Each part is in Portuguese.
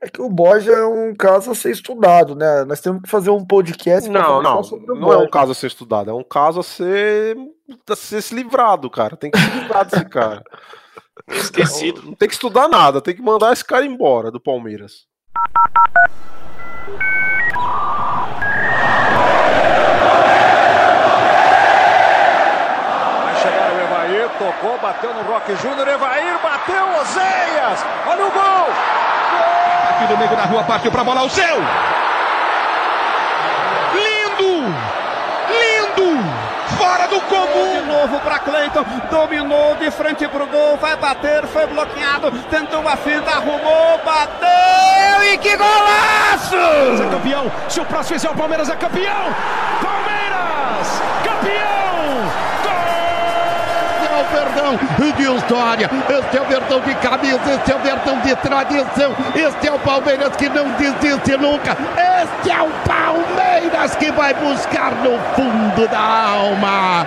É que o Borja é um caso a ser estudado, né? Nós temos que fazer um podcast. Não, não, não é um caso a ser estudado, é um caso a ser, a ser se livrado, cara. Tem que se livrar desse cara. Esquecido. Não, não tem que estudar nada, tem que mandar esse cara embora do Palmeiras. Vai chegar o Evair, tocou, bateu no Roque Júnior, Evair bateu, Ozeias! Olha o gol! Aqui do meio da rua, partiu pra bola, o seu! Lindo! Lindo! Fora do comum! De novo para Cleiton, dominou de frente pro gol, vai bater, foi bloqueado, tentou a finta, arrumou, bateu e que golaço! É campeão, se o próximo fizer o Palmeiras é campeão! Palmeiras, campeão! O Verdão de história, este é o Verdão de camisa, este é o Verdão de tradição, este é o Palmeiras que não desiste nunca, este é o Palmeiras que vai buscar no fundo da alma.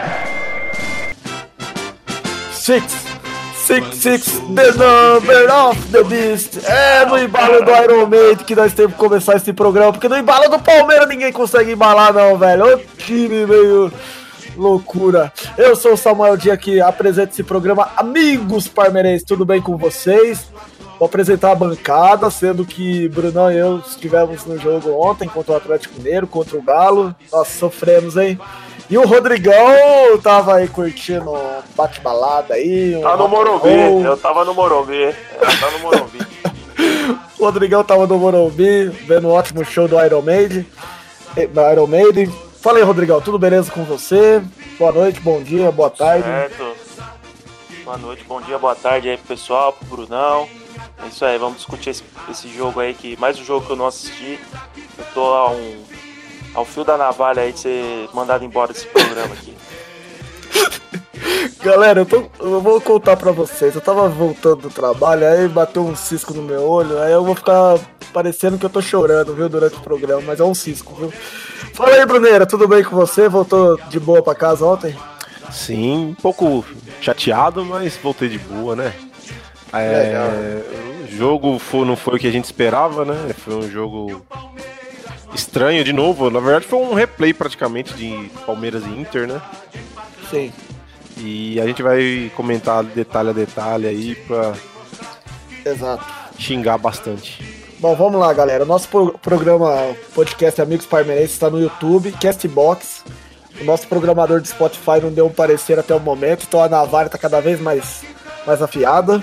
Six. Six, six, the number of the beast. É no embalo do Iron Maiden que nós temos que começar esse programa, porque no embalo do Palmeiras ninguém consegue embalar, não, velho. O time meio loucura. Eu sou o Samuel Dia que apresenta esse programa. Amigos parmeirenses, tudo bem com vocês? Vou apresentar a bancada, sendo que Brunão e eu estivemos no jogo ontem contra o Atlético Mineiro, contra o Galo. Nós sofremos, hein? E o Rodrigão tava aí curtindo bate-balada aí. Um tá no Morumbi, eu tava no Morumbi. Eu tava no Morumbi. o Rodrigão tava no Morumbi, vendo um ótimo show do Iron Maiden. Eh, Iron Maiden. Fala aí, Rodrigão, tudo beleza com você? Boa noite, bom dia, boa tarde. Certo. Boa noite, bom dia, boa tarde aí pro pessoal, pro Brunão. É isso aí, vamos discutir esse, esse jogo aí, que mais um jogo que eu não assisti. Eu tô a um, ao fio da navalha aí de ser mandado embora desse programa aqui. Galera, eu, tô, eu, vou contar pra vocês. Eu tava voltando do trabalho, aí bateu um cisco no meu olho, aí eu vou ficar parecendo que eu tô chorando, viu, durante o programa, mas é um cisco, viu? Fala aí, Bruneira, tudo bem com você? Voltou de boa pra casa ontem? Sim, um pouco chateado, mas voltei de boa, né? É, o jogo foi, não foi o que a gente esperava, né? Foi um jogo estranho de novo. Na verdade, foi um replay praticamente de Palmeiras e Inter, né? Sim. E a gente vai comentar detalhe a detalhe aí pra Exato. xingar bastante. Bom, vamos lá, galera. Nosso pro programa podcast Amigos Parmeirenses está no YouTube, Castbox. O nosso programador de Spotify não deu um parecer até o momento, então a navalha está cada vez mais, mais afiada.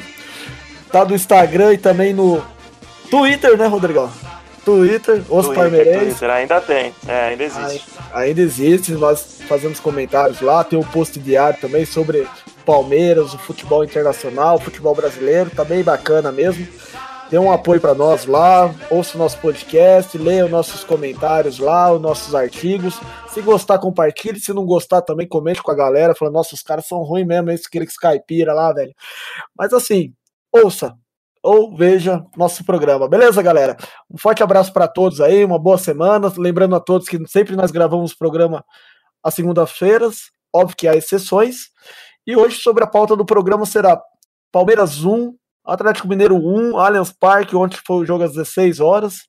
Tá no Instagram e também no Twitter, né, Rodrigão? Twitter, os Twitter, Parmeirenses. Twitter, ainda tem, é, ainda existe. Ainda existe, nós fazemos comentários lá, tem um post diário também sobre Palmeiras, o futebol internacional, o futebol brasileiro, tá bem bacana mesmo. Dê um apoio para nós lá, ouça o nosso podcast, leia os nossos comentários lá, os nossos artigos. Se gostar, compartilhe. Se não gostar, também comente com a galera, falando, nossa, os caras são ruins mesmo, esse aquele caipira lá, velho. Mas assim, ouça ou veja nosso programa. Beleza, galera? Um forte abraço para todos aí, uma boa semana. Lembrando a todos que sempre nós gravamos programa às segundas-feiras, óbvio que há exceções. E hoje, sobre a pauta do programa, será Palmeiras 1, Atlético Mineiro 1, Allianz Parque, ontem foi o jogo às 16 horas.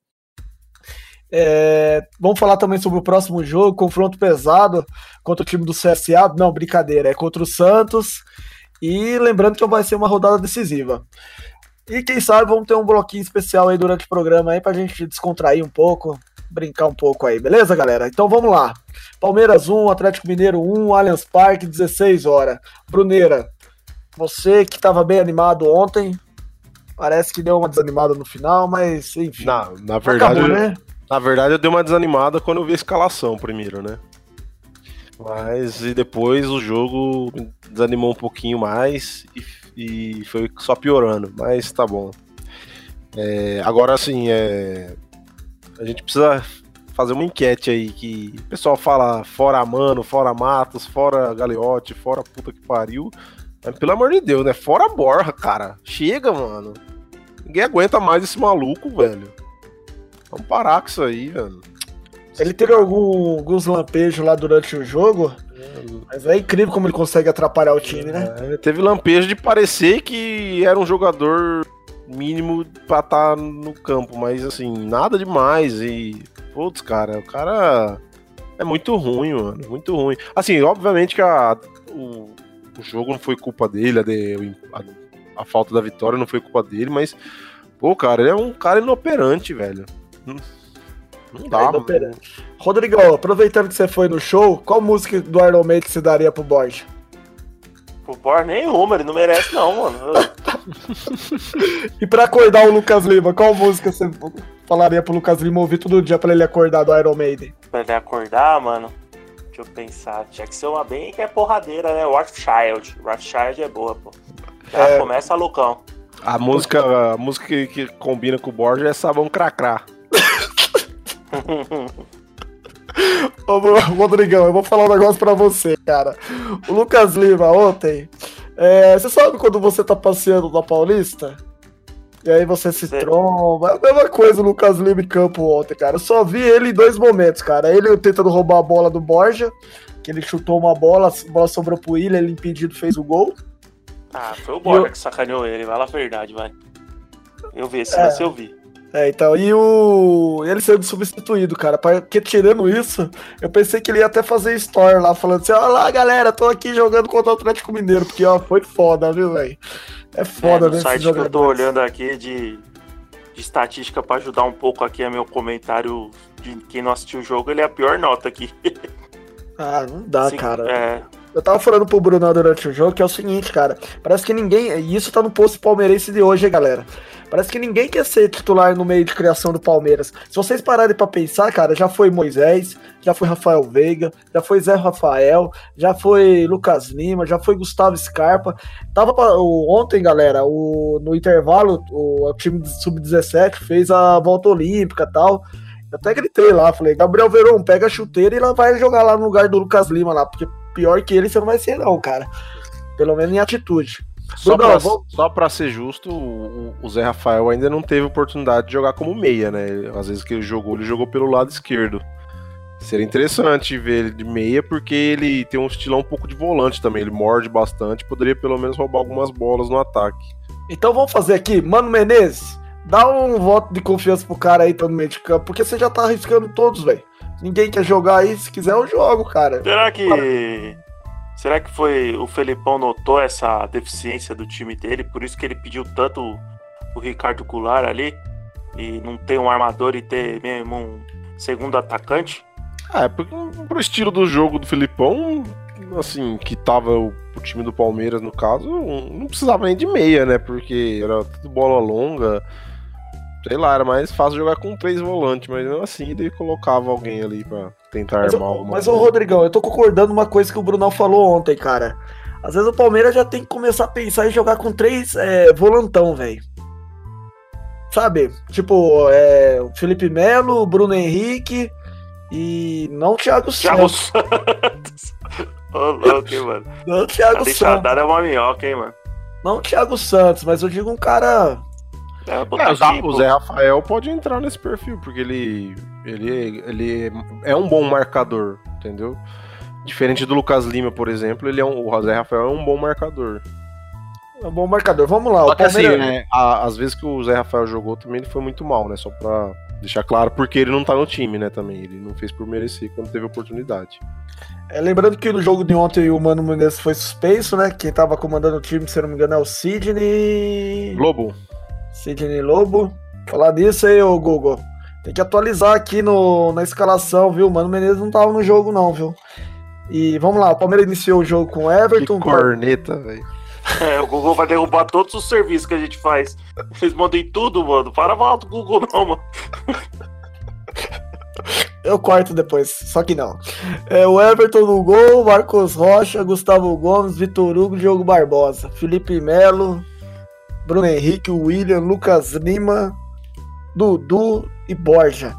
É, vamos falar também sobre o próximo jogo, confronto pesado contra o time do CSA. Não, brincadeira, é contra o Santos. E lembrando que vai ser uma rodada decisiva. E quem sabe vamos ter um bloquinho especial aí durante o programa aí pra gente descontrair um pouco, brincar um pouco aí, beleza, galera? Então vamos lá. Palmeiras 1, Atlético Mineiro 1, Allianz Parque, 16 horas. Bruneira, você que estava bem animado ontem, Parece que deu uma desanimada no final, mas enfim. Na, na verdade, acabou, né? na verdade, eu dei uma desanimada quando eu vi a escalação primeiro, né? Mas e depois o jogo desanimou um pouquinho mais e, e foi só piorando, mas tá bom. É, agora assim, é, a gente precisa fazer uma enquete aí que o pessoal fala fora Mano, fora Matos, fora Galeote, fora puta que pariu. Mas, pelo amor de Deus, né? Fora Borra, cara. Chega, mano. Ninguém aguenta mais esse maluco, velho. Vamos parar com isso aí, velho. Ele teve algum, alguns lampejos lá durante o jogo, mas é incrível como ele consegue atrapalhar o time, né? É, teve lampejo de parecer que era um jogador mínimo pra estar tá no campo, mas assim, nada demais. E, putz, cara, o cara é muito ruim, mano, muito ruim. Assim, obviamente que a, o, o jogo não foi culpa dele, a, a, a, falta da vitória não foi culpa dele, mas, pô, cara, ele é um cara inoperante, velho. Não, não dá, mano. Rodrigão, aproveitando que você foi no show, qual música do Iron Maiden você daria pro Borja? Pro Borja nenhuma, ele não merece não, mano. e pra acordar o Lucas Lima, qual música você falaria pro Lucas Lima ouvir todo dia pra ele acordar do Iron Maiden? Pra ele acordar, mano? Deixa eu pensar. Tinha que ser uma bem que é porradeira, né? Rothschild. Rothschild é boa, pô. Já é... começa Lucão. A música, a música que, que combina com o Borja é Sabão Cracrá. Ô, Rodrigão, eu vou falar um negócio pra você, cara. O Lucas Lima ontem. É, você sabe quando você tá passeando na Paulista? E aí você se tromba. É a mesma coisa o Lucas Lima em campo ontem, cara. Eu só vi ele em dois momentos, cara. Ele tentando roubar a bola do Borja, que ele chutou uma bola, a bola sobrou pro Willian, ele impedido fez o gol. Ah, foi o Borja eu... que sacaneou ele, vai lá a verdade, vai. Eu vi, esse é. eu vi. É, então, e o. Ele sendo substituído, cara. Porque tirando isso, eu pensei que ele ia até fazer story lá, falando assim: olha lá, galera, tô aqui jogando contra o Atlético Mineiro, porque ó, foi foda, viu, velho? É foda, é, no né? site que eu tô olhando aqui de, de estatística pra ajudar um pouco aqui a meu comentário de quem não assistiu o jogo, ele é a pior nota aqui. Ah, não dá, Sim, cara. É, eu tava falando pro Bruno durante o jogo que é o seguinte, cara. Parece que ninguém. E isso tá no posto palmeirense de hoje, hein, galera. Parece que ninguém quer ser titular no meio de criação do Palmeiras. Se vocês pararem para pensar, cara, já foi Moisés, já foi Rafael Veiga, já foi Zé Rafael, já foi Lucas Lima, já foi Gustavo Scarpa. Tava pra, ontem, galera, o, no intervalo, o, o time sub-17 fez a volta olímpica e tal. Eu até gritei lá, falei, Gabriel Veron, pega a chuteira e lá vai jogar lá no lugar do Lucas Lima lá, porque pior que ele você não vai ser não, cara. Pelo menos em atitude. Só, Bruno, pra, vou... só pra ser justo, o, o, Zé Rafael ainda não teve oportunidade de jogar como meia, né? Às vezes que ele jogou, ele jogou pelo lado esquerdo. Seria interessante ver ele de meia, porque ele tem um estilão um pouco de volante também. Ele morde bastante, poderia pelo menos roubar algumas bolas no ataque. Então vamos fazer aqui, Mano Menezes, dá um voto de confiança pro cara aí, tá no meio de campo, porque você já tá arriscando todos, velho. Ninguém quer jogar aí, se quiser eu jogo, cara. Será que. Será que foi o Felipão notou essa deficiência do time dele, por isso que ele pediu tanto o Ricardo Goulart ali? E não ter um armador e ter mesmo um segundo atacante? Ah, é, porque pro estilo do jogo do Felipão, assim, que tava o, o, time do Palmeiras no caso, não precisava nem de meia, né? Porque era tudo bola longa sei lá, era mais fácil jogar com três volantes, mas mesmo assim ele colocava alguém ali pra tentar mas, armar Mas, ô Rodrigão, eu tô concordando uma coisa que o Brunão falou ontem, cara. Às vezes o Palmeiras já tem que começar a pensar em jogar com três é, volantão, velho. Sabe? Tipo, é, o Felipe Melo, o Bruno Henrique e não o Thiago Santos. Thiago Santos. Ô, louco, hein, mano. Não o Thiago Santos. é uma minhoca, hein, mano. Não o Thiago Santos, mas eu digo um cara é, é, o Zé Rafael pode entrar nesse perfil, porque ele, ele, ele é um bom marcador, entendeu? Diferente do Lucas Lima, por exemplo, ele é um, o Zé Rafael é um bom marcador. É um bom marcador. Vamos lá. Só que assim, né, às vezes que o Zé Rafael jogou também ele foi muito mal, né? Só pra deixar claro, porque ele não tá no time, né? Também. Ele não fez por merecer quando teve oportunidade. É, lembrando que no jogo de ontem o Mano Menezes foi suspenso, né? Quem tava comandando o time, se não me engano, é o Sidney. Lobo. Sidney Lobo. Falar disso aí, ô Google. Tem que atualizar aqui no, na escalação, viu? Mano Menezes não tava no jogo, não, viu? E vamos lá, o Palmeiras iniciou o jogo com o Everton. Que corneta, velho. É, o Google vai derrubar todos os serviços que a gente faz. Vocês mandem tudo, mano. Para mal do Google, não, mano. Eu corto depois, só que não. É, o Everton no gol, Marcos Rocha, Gustavo Gomes, Vitor Hugo, Diogo Barbosa, Felipe Melo, Bruno Henrique, William, Lucas Lima, Dudu e Borja.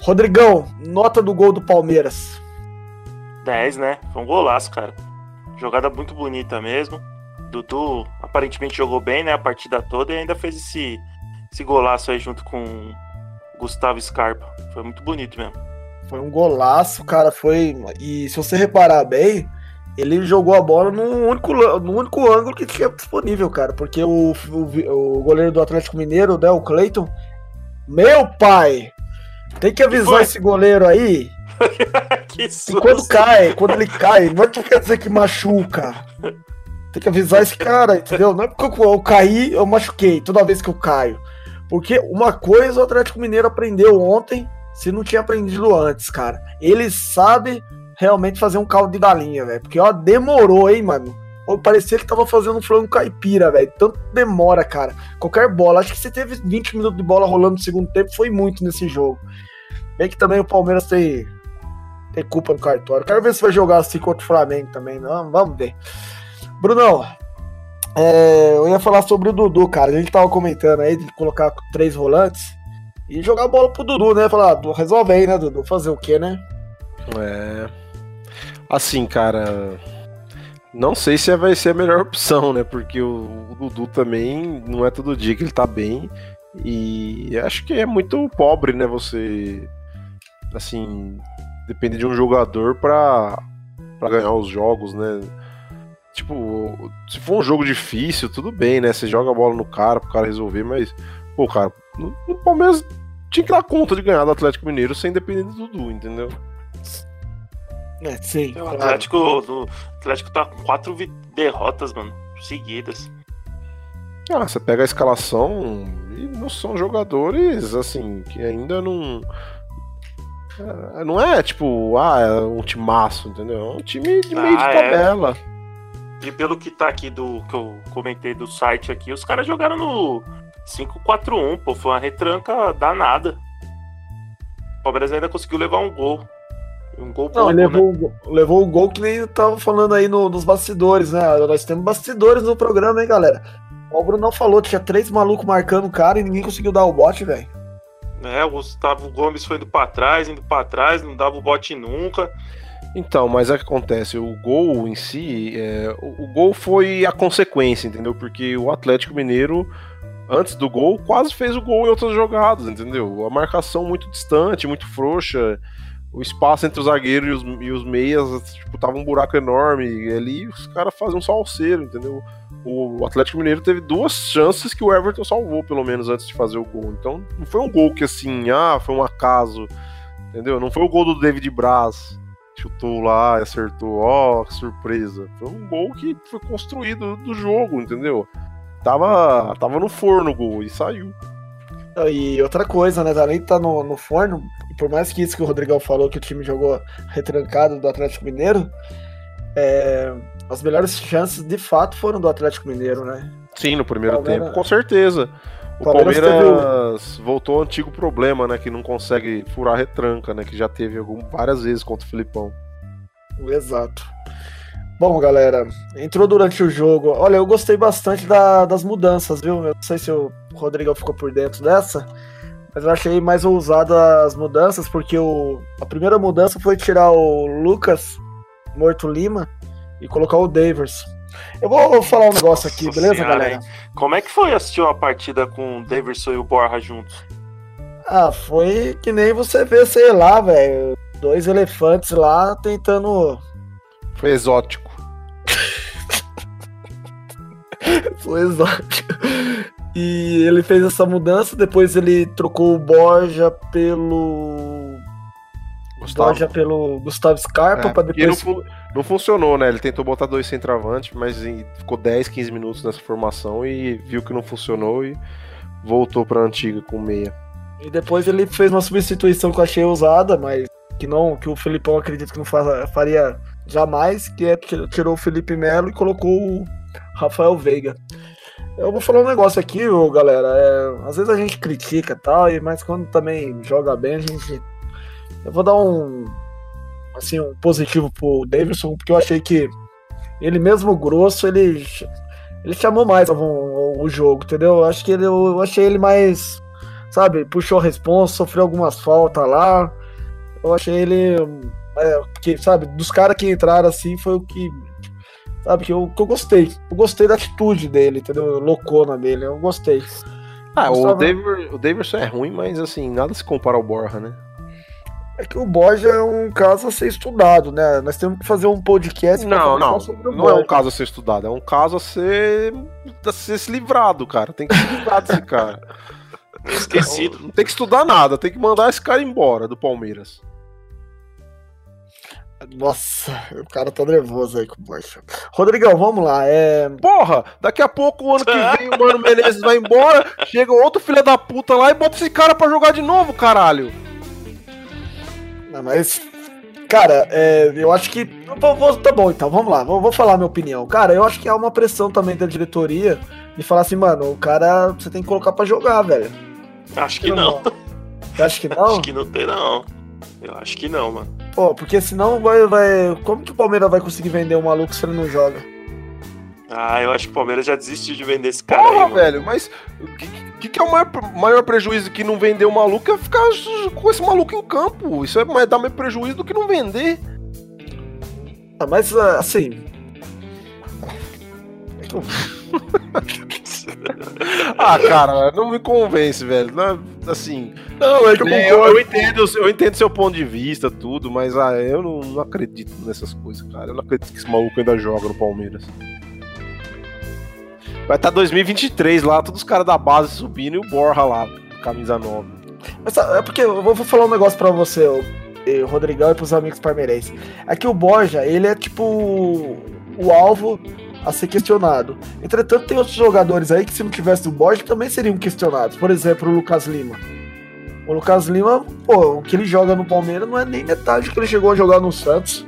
Rodrigão, nota do gol do Palmeiras. 10, né? Foi um golaço, cara. Jogada muito bonita mesmo. Dudu aparentemente jogou bem, né? A partida toda e ainda fez esse, esse golaço aí junto com Gustavo Scarpa. Foi muito bonito mesmo. Foi um golaço, cara. Foi. E se você reparar bem, ele jogou a bola no único, no único ângulo que tinha disponível, cara. Porque o, o, o goleiro do Atlético Mineiro, né, o Cleiton, meu pai, tem que avisar esse goleiro aí. que e quando cai, quando ele cai, não é que quer dizer que machuca. Tem que avisar esse cara, entendeu? Não é porque eu, eu caí, eu machuquei toda vez que eu caio. Porque uma coisa o Atlético Mineiro aprendeu ontem, se não tinha aprendido antes, cara. Ele sabe realmente fazer um caldo de galinha, velho. Porque, ó, demorou, hein, mano. Parecia que tava fazendo um frango caipira, velho. Tanto demora, cara. Qualquer bola. Acho que você teve 20 minutos de bola rolando no segundo tempo. Foi muito nesse jogo. Bem que também o Palmeiras tem, tem culpa no cartório. Quero ver se vai jogar assim contra o Flamengo também. Não, vamos ver. Brunão, é, eu ia falar sobre o Dudu, cara. A gente tava comentando aí de colocar três volantes e jogar a bola pro Dudu, né? Falar, ah, resolve aí, né, Dudu? Fazer o quê, né? É. Assim, cara. Não sei se vai ser a melhor opção, né? Porque o, o Dudu também não é todo dia que ele tá bem. E acho que é muito pobre, né? Você. Assim. Depende de um jogador pra, pra ganhar os jogos, né? Tipo, se for um jogo difícil, tudo bem, né? Você joga a bola no cara pro cara resolver, mas, pô, cara, no, no Palmeiras tinha que dar conta de ganhar do Atlético Mineiro sem depender do Dudu, entendeu? É, sim. O Atlético, o Atlético tá com quatro derrotas, mano, seguidas. Ah, você pega a escalação e não são jogadores, assim, que ainda não. É, não é tipo, ah, é um timaço, entendeu? É um time de meio ah, de é. tabela. É. E pelo que tá aqui do que eu comentei do site aqui, os caras jogaram no 5-4-1, pô, foi uma retranca danada. O Palmeiras ainda conseguiu levar um gol. Um gol Não, pouco, levou, né? levou o gol que nem eu tava falando aí no, nos bastidores, né? Nós temos bastidores no programa, hein, galera? O Bruno não falou, tinha três malucos marcando o cara e ninguém conseguiu dar o bote, velho. É, o Gustavo Gomes foi indo pra trás, indo pra trás, não dava o bote nunca. Então, mas é que acontece, o gol em si, é, o, o, gol foi a consequência, entendeu? Porque o Atlético Mineiro, antes do gol, quase fez o gol em outras jogadas, entendeu? A marcação muito distante, muito frouxa, o espaço entre os zagueiros e os, e os meias, tipo, tava um buraco enorme, e ali os caras faziam um salseiro, entendeu? O Atlético Mineiro teve duas chances que o Everton salvou, pelo menos, antes de fazer o gol. Então, não foi um gol que assim, ah, foi um acaso, entendeu? Não foi o gol do David Braz chutou lá e acertou, ó, oh, que surpresa. Foi um gol que foi construído do jogo, entendeu? Tava, tava no forno o gol e saiu. E outra coisa, né? Além de estar tá no, no forno, por mais que isso que o Rodrigão falou, que o time jogou retrancado do Atlético Mineiro, é, as melhores chances de fato foram do Atlético Mineiro, né? Sim, no primeiro Palmeiras... tempo, com certeza. O Palmeiras, Palmeiras teve... voltou ao antigo problema, né? Que não consegue furar retranca, né? Que já teve algum, várias vezes contra o Filipão. Exato. Bom, galera, entrou durante o jogo. Olha, eu gostei bastante da, das mudanças, viu? Eu não sei se o Rodrigo ficou por dentro dessa, mas eu achei mais ousada as mudanças, porque o, a primeira mudança foi tirar o Lucas Morto Lima e colocar o Davis. Eu vou falar um negócio aqui, Nossa beleza, senhora, galera? Hein? Como é que foi assistir uma partida com o Davidson e o Borja juntos? Ah, foi que nem você vê, sei lá, velho. Dois elefantes lá tentando. Foi exótico. foi exótico. E ele fez essa mudança, depois ele trocou o Borja pelo. Gustavo. Borja pelo Gustavo Scarpa é, para depois. Não, não funcionou, né? Ele tentou botar dois centroavantes, mas ficou 10, 15 minutos nessa formação e viu que não funcionou e voltou para a antiga com meia. E depois ele fez uma substituição que eu achei usada, mas que não, que o Felipão acredita que não faria jamais, que é tirou o Felipe Melo e colocou o Rafael Veiga. Eu vou falar um negócio aqui, galera. É, às vezes a gente critica tal, mas quando também joga bem, a gente. Eu vou dar um, assim, um positivo pro Davidson, porque eu achei que ele mesmo grosso, ele, ele chamou mais o, o jogo, entendeu? Eu acho que ele, eu achei ele mais, sabe, puxou a responsa, sofreu algumas faltas lá. Eu achei ele, é, que, sabe, dos caras que entraram assim, foi o que, sabe, que eu, que eu gostei. Eu gostei da atitude dele, entendeu? Loucona dele, eu gostei. Ah, o, David, o Davidson é ruim, mas assim, nada se compara ao Borja, né? É que o Borja é um caso a ser estudado, né? Nós temos que fazer um podcast Não, não. Não é um caso a ser estudado, é um caso a ser, a ser se livrado, cara. Tem que se livrar desse cara. Esquecido. Não tem que estudar nada, tem que mandar esse cara embora do Palmeiras. Nossa, o cara tá nervoso aí com o Borja. Rodrigão, vamos lá. É... Porra, daqui a pouco, o ano que vem, o Mano Menezes vai embora, chega outro filho da puta lá e bota esse cara pra jogar de novo, caralho. Não, mas, cara, é, eu acho que. Vou, vou, tá bom, então, vamos lá, vou, vou falar minha opinião. Cara, eu acho que há uma pressão também da diretoria de falar assim, mano, o cara você tem que colocar pra jogar, velho. Acho que não. Você acha que não? Acho que não tem, não. Eu acho que não, mano. Pô, porque senão vai, vai. Como que o Palmeiras vai conseguir vender um maluco se ele não joga? Ah, eu acho que o Palmeiras já desistiu de vender esse cara Porra, aí, velho, mas o que, que, que é o maior, maior prejuízo que não vender o maluco é ficar com esse maluco em campo. Isso é mais, dá mais prejuízo do que não vender. Ah, mas ah, assim. É Ah, cara, não me convence, velho. Não, assim, Não, é que eu É, eu, concordo. eu entendo, eu entendo seu ponto de vista, tudo, mas ah, eu não, não acredito nessas coisas, cara. Eu não acredito que esse maluco ainda joga no Palmeiras. Vai estar 2023 lá, todos os caras da base subindo e o Borra lá, camisa 9. Mas sabe, é porque eu vou falar um negócio pra você, o Rodrigão e pros amigos parmeirenses. É que o Borja, ele é tipo o alvo a ser questionado. Entretanto, tem outros jogadores aí que se não tivesse o Borja também seriam questionados. Por exemplo, o Lucas Lima. O Lucas Lima, pô, o que ele joga no Palmeiras não é nem metade do que ele chegou a jogar no Santos.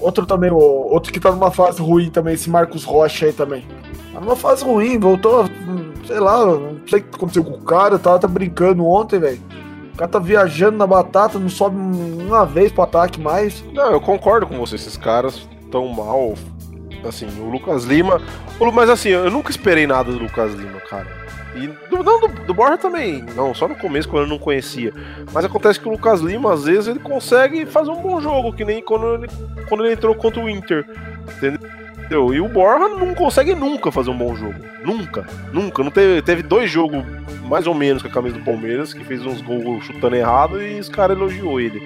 Outro também, outro que tá numa fase ruim também, esse Marcos Rocha aí também. Tá numa fase ruim, voltou, hum, sei lá, não sei o que aconteceu com o cara, tava tá brincando ontem, velho. O cara tá viajando na batata, não sobe uma vez pro ataque mais. Não, eu concordo com você, esses caras tão mal. Assim, o Lucas Lima. Mas assim, eu nunca esperei nada do Lucas Lima, cara. E do, não, do, do Borja também. Não, só no começo, quando eu não conhecia. Mas acontece que o Lucas Lima, às vezes, ele consegue fazer um bom jogo, que nem quando ele, quando ele entrou contra o Inter. Entendeu? E o Borja não consegue nunca fazer um bom jogo. Nunca. Nunca. Não teve, teve dois jogos mais ou menos com a camisa do Palmeiras, que fez uns gols chutando errado e os caras elogiou ele.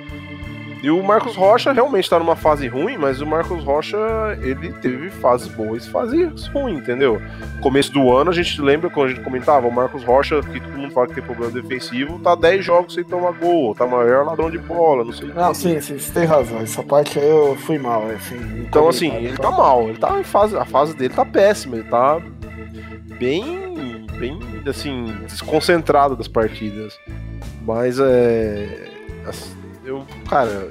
E o Marcos Rocha realmente tá numa fase ruim, mas o Marcos Rocha, ele teve fases boas e fases ruins, entendeu? Começo do ano, a gente lembra quando a gente comentava, o Marcos Rocha, que todo mundo fala que tem problema defensivo, tá 10 jogos sem tomar gol, tá maior ladrão de bola, não sei o Não, quê. sim, sim, você tem razão. Essa parte aí eu fui mal, assim. Então, assim, ele tá mal, ele tá em fase, a fase dele tá péssima, ele tá bem, bem, assim, desconcentrado das partidas. Mas é. assim, Eu, cara,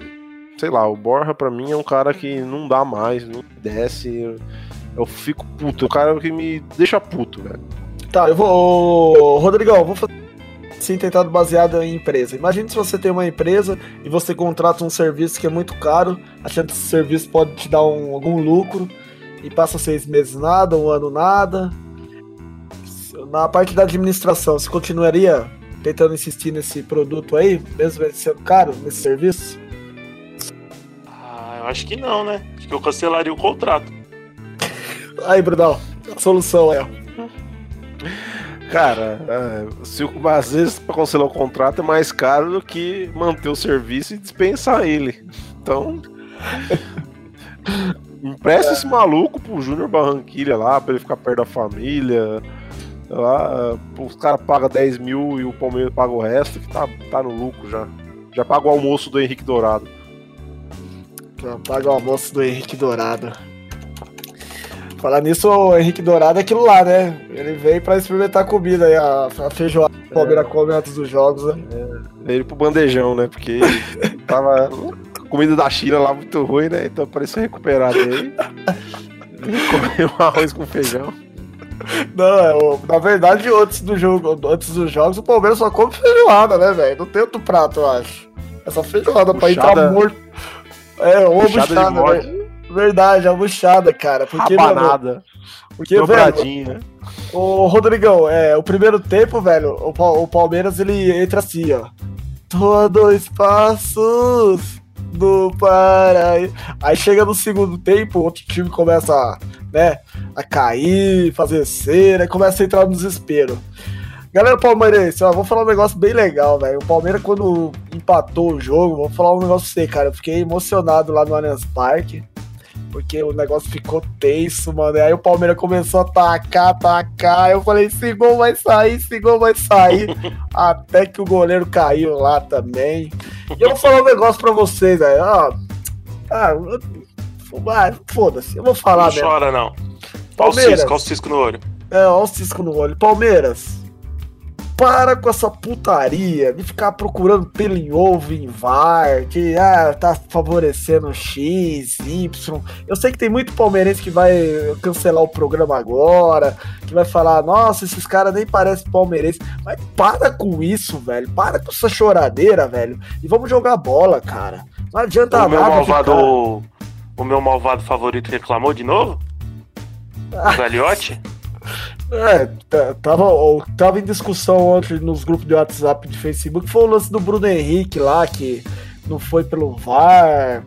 sei lá, o Borja pra mim é um cara que não dá mais, não desce. Eu, eu fico puto, é o cara que me deixa puto, velho. Tá, eu vou. Rodrigão, vou fazer sim tentado baseado em empresa. Imagine se você tem uma empresa e você contrata um serviço que é muito caro, achando que esse serviço pode te dar um- algum lucro, e passa seis meses nada, um ano nada. Na parte da administração, você continuaria tentando insistir nesse produto aí, mesmo ele sendo caro, nesse serviço? Ah, eu acho que não, né? Acho que eu cancelaria o contrato. Aí, Brunão, a solução é. Cara, é, se, o- às vezes pra cancelar o contrato é mais caro do que manter o serviço e dispensar ele. Então. Empresta esse maluco pro Júnior Barranquilha lá, pra ele ficar perto da família. Lá, os caras pagam 10 mil e o Palmeiras paga o resto, que tá, tá no lucro já. Já paga o almoço do Henrique Dourado. Paga o almoço do Henrique Dourado. Falar nisso, o Henrique Dourado é aquilo lá, né? Ele veio pra experimentar a comida aí, a, a feijoada que o Palmeiras come antes dos jogos, né? Veio pro bandejão, né? Porque tava comida da China lá muito ruim, né? Então parecia recuperado aí. Comeu um arroz com feijão. Não, é, o- na verdade, antes do jogo, antes dos jogos, o Palmeiras só come feijoada, né, velho? Não tem outro prato, eu acho. Essa feijoada pra Buchada- entrar morto. É, uma Buchada buchada? Verdade, a buchada, cara. Porque, Rabanada. porque, velho, Dobradinha. né? Ô, Rodrigão, é, o primeiro tempo, velho, o, o Palmeiras ele entra assim, ó. Tô a dois passos do Paraíba. Aí chega no segundo tempo, outro time começa, a, né, a cair, fazer cera, começa a entrar no desespero. Galera palmeirense, ó, vou falar um negócio bem legal, velho. O Palmeiras, quando empatou o jogo. Vou falar um negócio pra você, cara. Eu fiquei emocionado lá no Allianz Parque. Porque o negócio ficou tenso, mano. E aí o Palmeiras começou a atacar, atacar. Eu falei, esse gol vai sair, esse gol vai sair. Até que o goleiro caiu lá também. E eu vou falar um negócio pra vocês, velho. Ah, ah, foda-se, eu vou falar Não mesmo. chora, não. Olha o Palmeiras. cisco, olha o cisco no olho. É, ó o cisco no olho. Palmeiras, para com essa putaria de ficar procurando pelo em ovo em VAR, que ah, tá favorecendo X, Y. Eu sei que tem muito palmeirense que vai cancelar o programa agora, que vai falar, nossa, esses caras nem parecem palmeirense. Mas para com isso, velho. Para com essa choradeira, velho. E vamos jogar bola, cara. Não adianta O meu nada malvado. ficar... O meu malvado favorito reclamou de novo? O Galiote? É, tava, tava em discussão ontem nos grupos de WhatsApp de Facebook, foi o lance do Bruno Henrique lá, que não foi pelo VAR,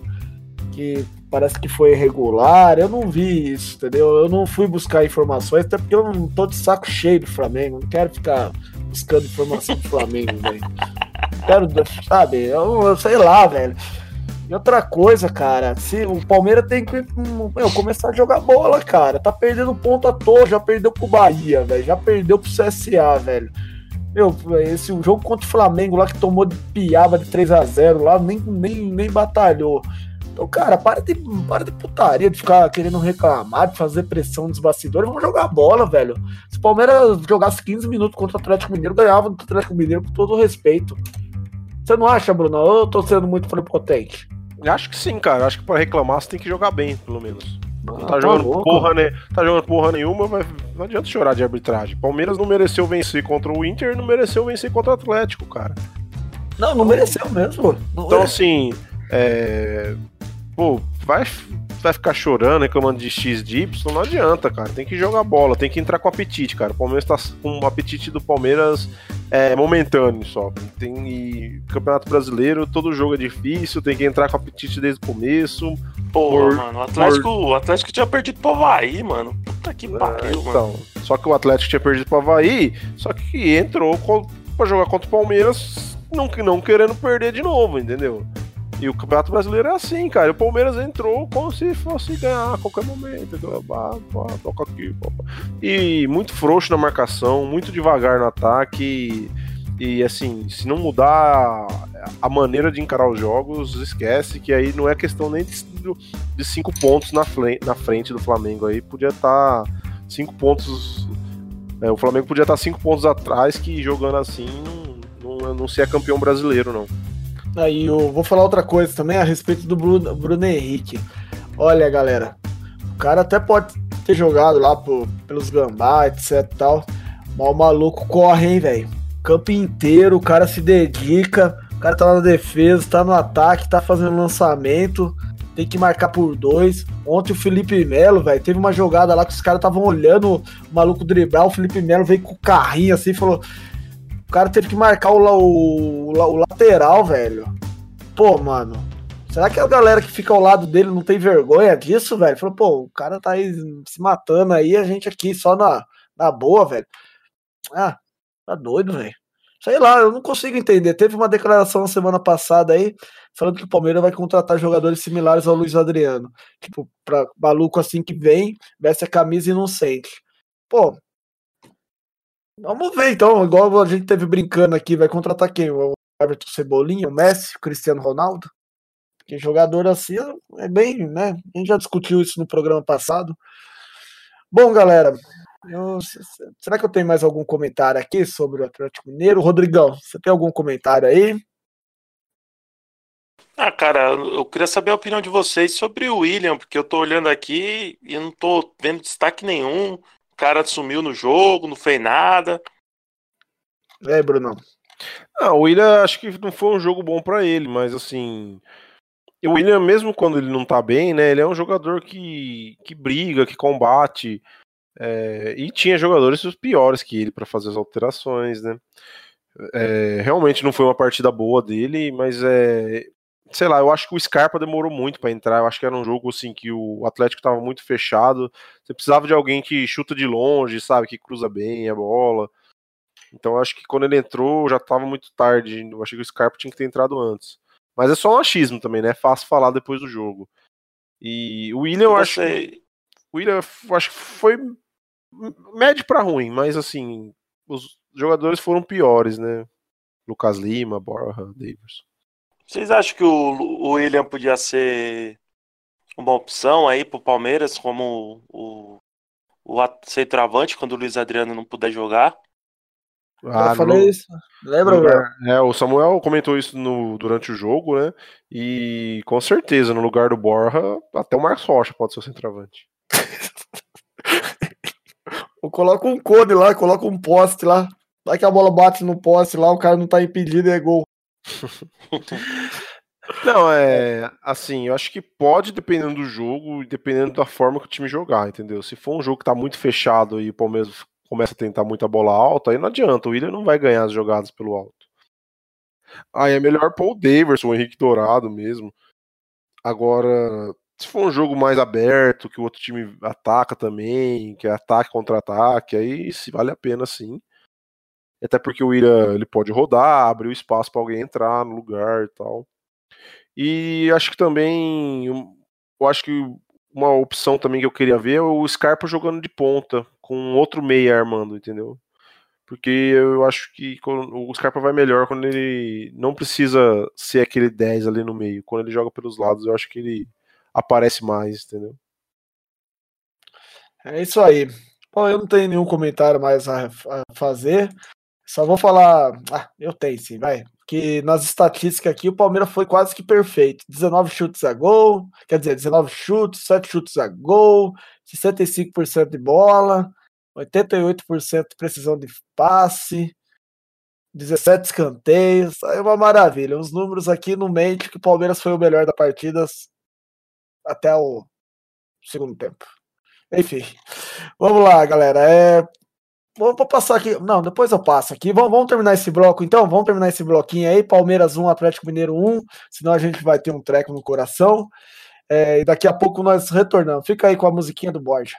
que parece que foi irregular. Eu não vi isso, entendeu? Eu não fui buscar informações, até porque eu não tô de saco cheio do Flamengo. Não quero ficar buscando informação do Flamengo, velho. Quero, sabe? Eu, eu sei lá, velho. E outra coisa, cara, se o Palmeiras tem que hum, meu, começar a jogar bola, cara. Tá perdendo ponto à toa, já perdeu pro Bahia, velho. Já perdeu pro CSA, velho. Meu, esse o jogo contra o Flamengo lá que tomou de piaba de 3 a 0 lá, nem, nem, nem batalhou. Então, cara, para de, para de putaria, de ficar querendo reclamar, de fazer pressão nos bastidores. Vamos jogar bola, velho. Se o Palmeiras jogasse 15 minutos contra o Atlético Mineiro, ganhava do Atlético Mineiro com todo respeito. Você não acha, Bruno? Ou eu tô sendo muito prepotente? Acho que sim, cara. Acho que pra reclamar você tem que jogar bem, pelo menos. Não Ah, tá, jogando louco. porra, né? Tá jogando porra nenhuma, mas não adianta chorar de arbitragem. Palmeiras não mereceu vencer contra o Inter e não mereceu vencer contra o Atlético, cara. Não, não mereceu mesmo. Não Então, é. assim, é. Pô, vai, vai ficar chorando, reclamando de X de Y, não adianta, cara. Tem que jogar bola, tem que entrar com apetite, cara. O Palmeiras tá com o apetite do Palmeiras é momentâneo só. Tem e Campeonato Brasileiro, todo jogo é difícil, tem que entrar com apetite desde o começo. Porra, Por- mano. O Atlético, o Atlético tinha perdido pro Havaí, mano. Puta que pariu, mano. Então, só que o Atlético tinha perdido pro Havaí, só que entrou co- pra jogar contra o Palmeiras, não, não querendo perder de novo, entendeu? E o Campeonato Brasileiro é assim, cara. O Palmeiras entrou como se fosse ganhar a qualquer momento. Bah, toca aqui. E muito frouxo na marcação, muito devagar no ataque. E assim, se não mudar a maneira de encarar os jogos, esquece que aí não é questão nem de, de cinco pontos na, na frente do Flamengo aí. Podia estar cinco pontos. é, o Flamengo podia estar cinco pontos atrás, que jogando assim não, não, não ser campeão brasileiro, não. Aí eu vou falar outra coisa também a respeito do Bruno, Bruno Henrique. Olha, galera, o cara até pode ter jogado lá pelos gambá, etc tal, mas o maluco corre, hein, velho. Campo inteiro, o cara se dedica, o cara tá na defesa, tá no ataque, tá fazendo lançamento, tem que marcar por dois. Ontem o Felipe Melo, velho, teve uma jogada lá que os caras estavam olhando o maluco driblar, o Felipe Melo veio com o carrinho assim e falou: cara teve que marcar o, o, o lateral, velho. Pô, mano. Será que a galera que fica ao lado dele não tem vergonha disso, velho? Falou, pô, o cara tá aí se matando aí, a gente aqui só na, na boa, velho. Ah, tá doido, velho. Sei lá, eu não consigo entender. Teve uma declaração na semana passada aí, falando que o Palmeiras vai contratar jogadores similares ao Luiz Adriano. Tipo, pra maluco assim que vem, veste a camisa e não sente. Pô, Vamos ver então, igual a gente teve brincando aqui, vai contratar quem? O Everton Cebolinha, o Messi, o Cristiano Ronaldo? Porque jogador assim é bem, né? A gente já discutiu isso no programa passado. Bom, galera, eu- será que eu tenho mais algum comentário aqui sobre o Atlético Mineiro? Rodrigão, você tem algum comentário aí? Ah, cara, eu queria saber a opinião de vocês sobre o William, porque eu tô olhando aqui e não tô vendo destaque nenhum. O cara sumiu no jogo, não fez nada. É, Brunão. Ah, o William acho que não foi um jogo bom pra ele, mas assim. O William, mesmo quando ele não tá bem, né? Ele é um jogador que, que briga, que combate. é, e tinha jogadores piores que ele pra fazer as alterações, né? É, realmente não foi uma partida boa dele, mas é. Sei lá, eu acho que o Scarpa demorou muito pra entrar. Eu acho que era um jogo assim que o Atlético tava muito fechado. Você precisava de alguém que chuta de longe, sabe? Que cruza bem a bola. Então acho que quando ele entrou já estava muito tarde. Eu achei que o Scarpa tinha que ter entrado antes. Mas é só um achismo também, né? É fácil falar depois do jogo. E o William, eu acho. O William, eu acho que foi médio para ruim, mas assim, os jogadores foram piores, né? Lucas Lima, Borja, Davis. Vocês acham que o, William podia ser uma opção aí pro Palmeiras como o, o centroavante quando o Luiz Adriano não puder jogar? Ah, eu falei no... isso. Lembra, lugar, É, o Samuel comentou isso no, durante o jogo, né? E com certeza, no lugar do Borja, até o Marcos Rocha pode ser o centroavante. Ou coloca um cone lá, coloca um poste lá. Vai que a bola bate no poste lá, o cara não tá impedido e é gol. Não, é assim, eu acho que pode, dependendo do jogo e dependendo da forma que o time jogar, entendeu? Se for um jogo que tá muito fechado e o Palmeiras começa a tentar muita bola alta, aí não adianta, o William não vai ganhar as jogadas pelo alto. Aí é melhor pôr o Daverson, o Henrique Dourado mesmo. Agora, se for um jogo mais aberto, que o outro time ataca também, que é ataque contra ataque, aí se vale a pena sim. Até porque o Ira ele pode rodar, abrir o espaço para alguém entrar no lugar e tal. E acho que também eu acho que uma opção também que eu queria ver é o Scarpa jogando de ponta com outro meia armando, entendeu? Porque eu acho que o Scarpa vai melhor quando ele não precisa ser aquele 10 ali no meio. Quando ele joga pelos lados, eu acho que ele aparece mais, entendeu? É isso aí. Bom, eu não tenho nenhum comentário mais a, a fazer. Só vou falar. Ah, eu tenho sim, vai. Que nas estatísticas aqui o Palmeiras foi quase que perfeito. 19 chutes a gol, quer dizer, 19 chutes, 7 chutes a gol, 65% de bola, 88% de precisão de passe, 17 escanteios. É uma maravilha. Os números aqui no mente que o Palmeiras foi o melhor da partida até o segundo tempo. Enfim, vamos lá, galera. É, Vou, passar aqui. Não, depois eu passo aqui. Vamos, vamos, terminar esse bloco então? Vamos terminar esse bloquinho aí. Palmeiras 1, Atlético Mineiro 1. Senão a gente vai ter um treco no coração. É, e daqui a pouco nós retornamos. Fica aí com a musiquinha do Borja.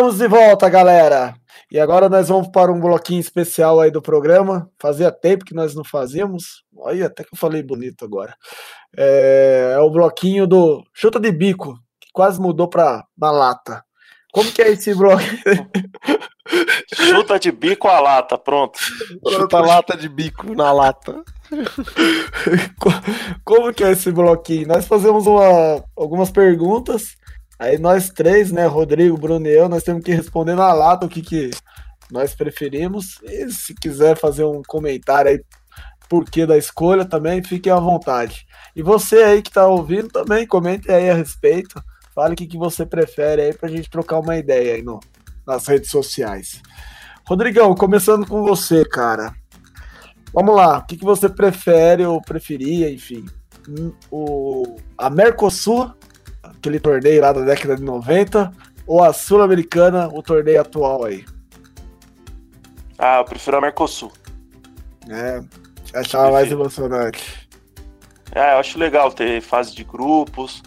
Estamos de volta, galera. E agora nós vamos para um bloquinho especial aí do programa. Fazia tempo que nós não fazíamos. Olha, até que eu falei bonito agora. É, é o bloquinho do chuta de bico, que quase mudou para na lata. Como que é esse bloco? chuta de bico a lata, pronto. Chuta lata de bico na lata. Como que é esse bloquinho? Nós fazemos uma, algumas perguntas Aí nós três, né, Rodrigo, Bruno e eu, nós temos que responder na lata o que, que nós preferimos. E se quiser fazer um comentário aí porquê da escolha também, fique à vontade. E você aí que está ouvindo também, comente aí a respeito. Fale o que, que você prefere aí para a gente trocar uma ideia aí no, nas redes sociais. Rodrigão, começando com você, cara. Vamos lá, o que, que você prefere ou preferia, enfim? Hum, o, a Mercosul aquele torneio lá da década de 90, ou a Sul-Americana, o torneio atual aí? Ah, eu prefiro a Mercosul. É, achava mais emocionante. É, eu acho legal ter fase de grupos.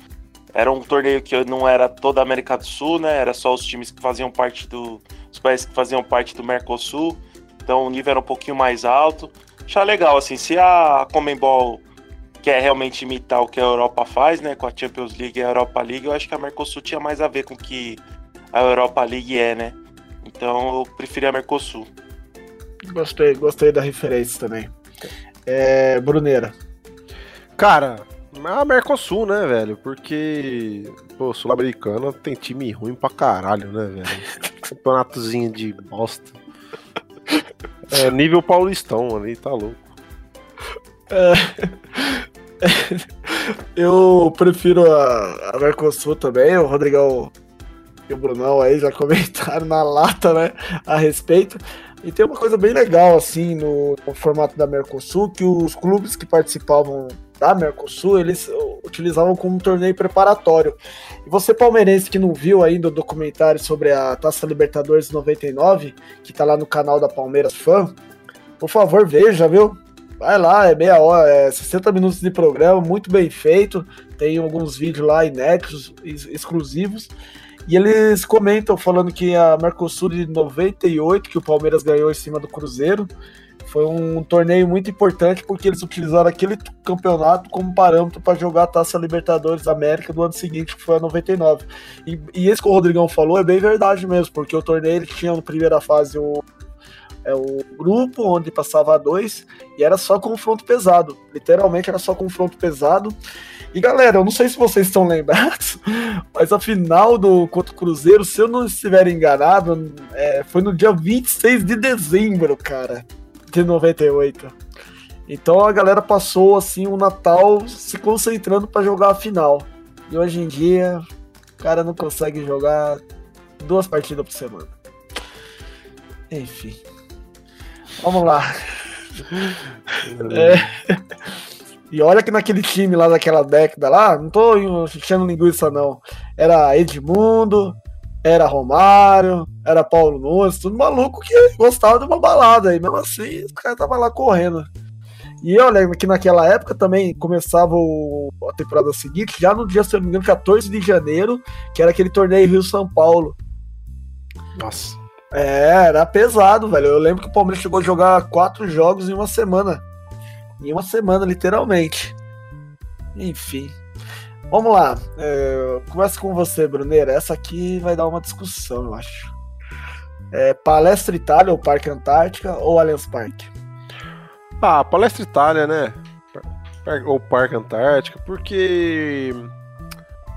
Era um torneio que não era toda a América do Sul, né? Era só os times que faziam parte do. Os países que faziam parte do Mercosul. Então o nível era um pouquinho mais alto. Achava legal, assim, se a Comembol quer realmente imitar o que a Europa faz, né, com a Champions League e a Europa League, eu acho que a Mercosul tinha mais a ver com o que a Europa League é, né? Então eu preferi a Mercosul. Gostei, gostei da referência também. É, Bruneira. Cara, A Mercosul, né, velho? Porque, pô, Sul-Americana tem time ruim pra caralho, né, velho? Campeonatozinho de bosta. É nível paulistão ali, tá louco. É... Eu prefiro a, a Mercosul também, o Rodrigão e o Brunão aí já comentaram na lata, né, a respeito. E tem uma coisa bem legal, assim, no, no, formato da Mercosul, que os clubes que participavam da Mercosul, eles utilizavam como um torneio preparatório. E você, palmeirense, que não viu ainda o documentário sobre a Taça Libertadores 99, que tá lá no canal da Palmeiras Fã, por favor, veja, viu? Vai lá, é meia hora, é 60 minutos de programa, muito bem feito. Tem alguns vídeos lá inéditos, exclusivos. E eles comentam falando que a Mercosul de 98, que o Palmeiras ganhou em cima do Cruzeiro, foi um torneio muito importante porque eles utilizaram aquele campeonato como parâmetro para jogar a Taça Libertadores América do ano seguinte, que foi a 99. E, e esse que o Rodrigão falou é bem verdade mesmo, porque o torneio ele tinha na primeira fase o, é, o grupo, onde passava dois, e era só confronto pesado. Literalmente era só confronto pesado. E galera, eu não sei se vocês estão lembrados, mas a final do contra o Cruzeiro, se eu não estiver enganado, é, foi no dia 26 de dezembro, cara, de 98. Então a galera passou assim o Natal se concentrando para jogar a final. E hoje em dia, o cara não consegue jogar duas partidas por semana. Enfim. Vamos lá. É. E olha que naquele time lá daquela década lá, não tô enchendo linguiça não. Era Edmundo, era Romário, era Paulo Nunes, tudo maluco que gostava de uma balada. E mesmo assim, o cara tava lá correndo. E olha que naquela época também começava o, a temporada seguinte, já no dia, se eu não me engano, 14 de janeiro, que era aquele torneio Rio-São Paulo. Nossa. É, era pesado, velho. Eu lembro que o Palmeiras chegou a jogar quatro jogos em uma semana. Em uma semana, literalmente. Enfim. Vamos lá. É, com você, Bruneira. Essa aqui vai dar uma discussão, eu acho. É, Palestra Itália ou Parque Antártica ou Allianz Parque? Ah, Palestra Itália, né? Ou Parque Antártica, porque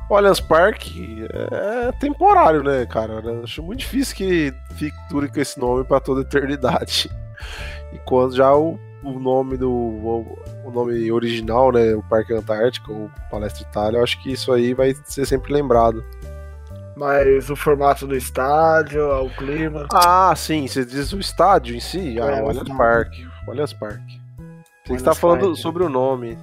o Allianz Parque é temporário, né, cara? Eu acho muito difícil que fique dure com esse nome para toda eternidade. E quando já o o nome do o nome original, né, o Parque Antártico, o Palestra Itália, eu acho que isso aí vai ser sempre lembrado. Mas o formato do estádio, o clima. Ah, sim, você diz o estádio em si? Ah, é, o Allianz Parque. O Allianz Parque. Você está falando sobre o nome.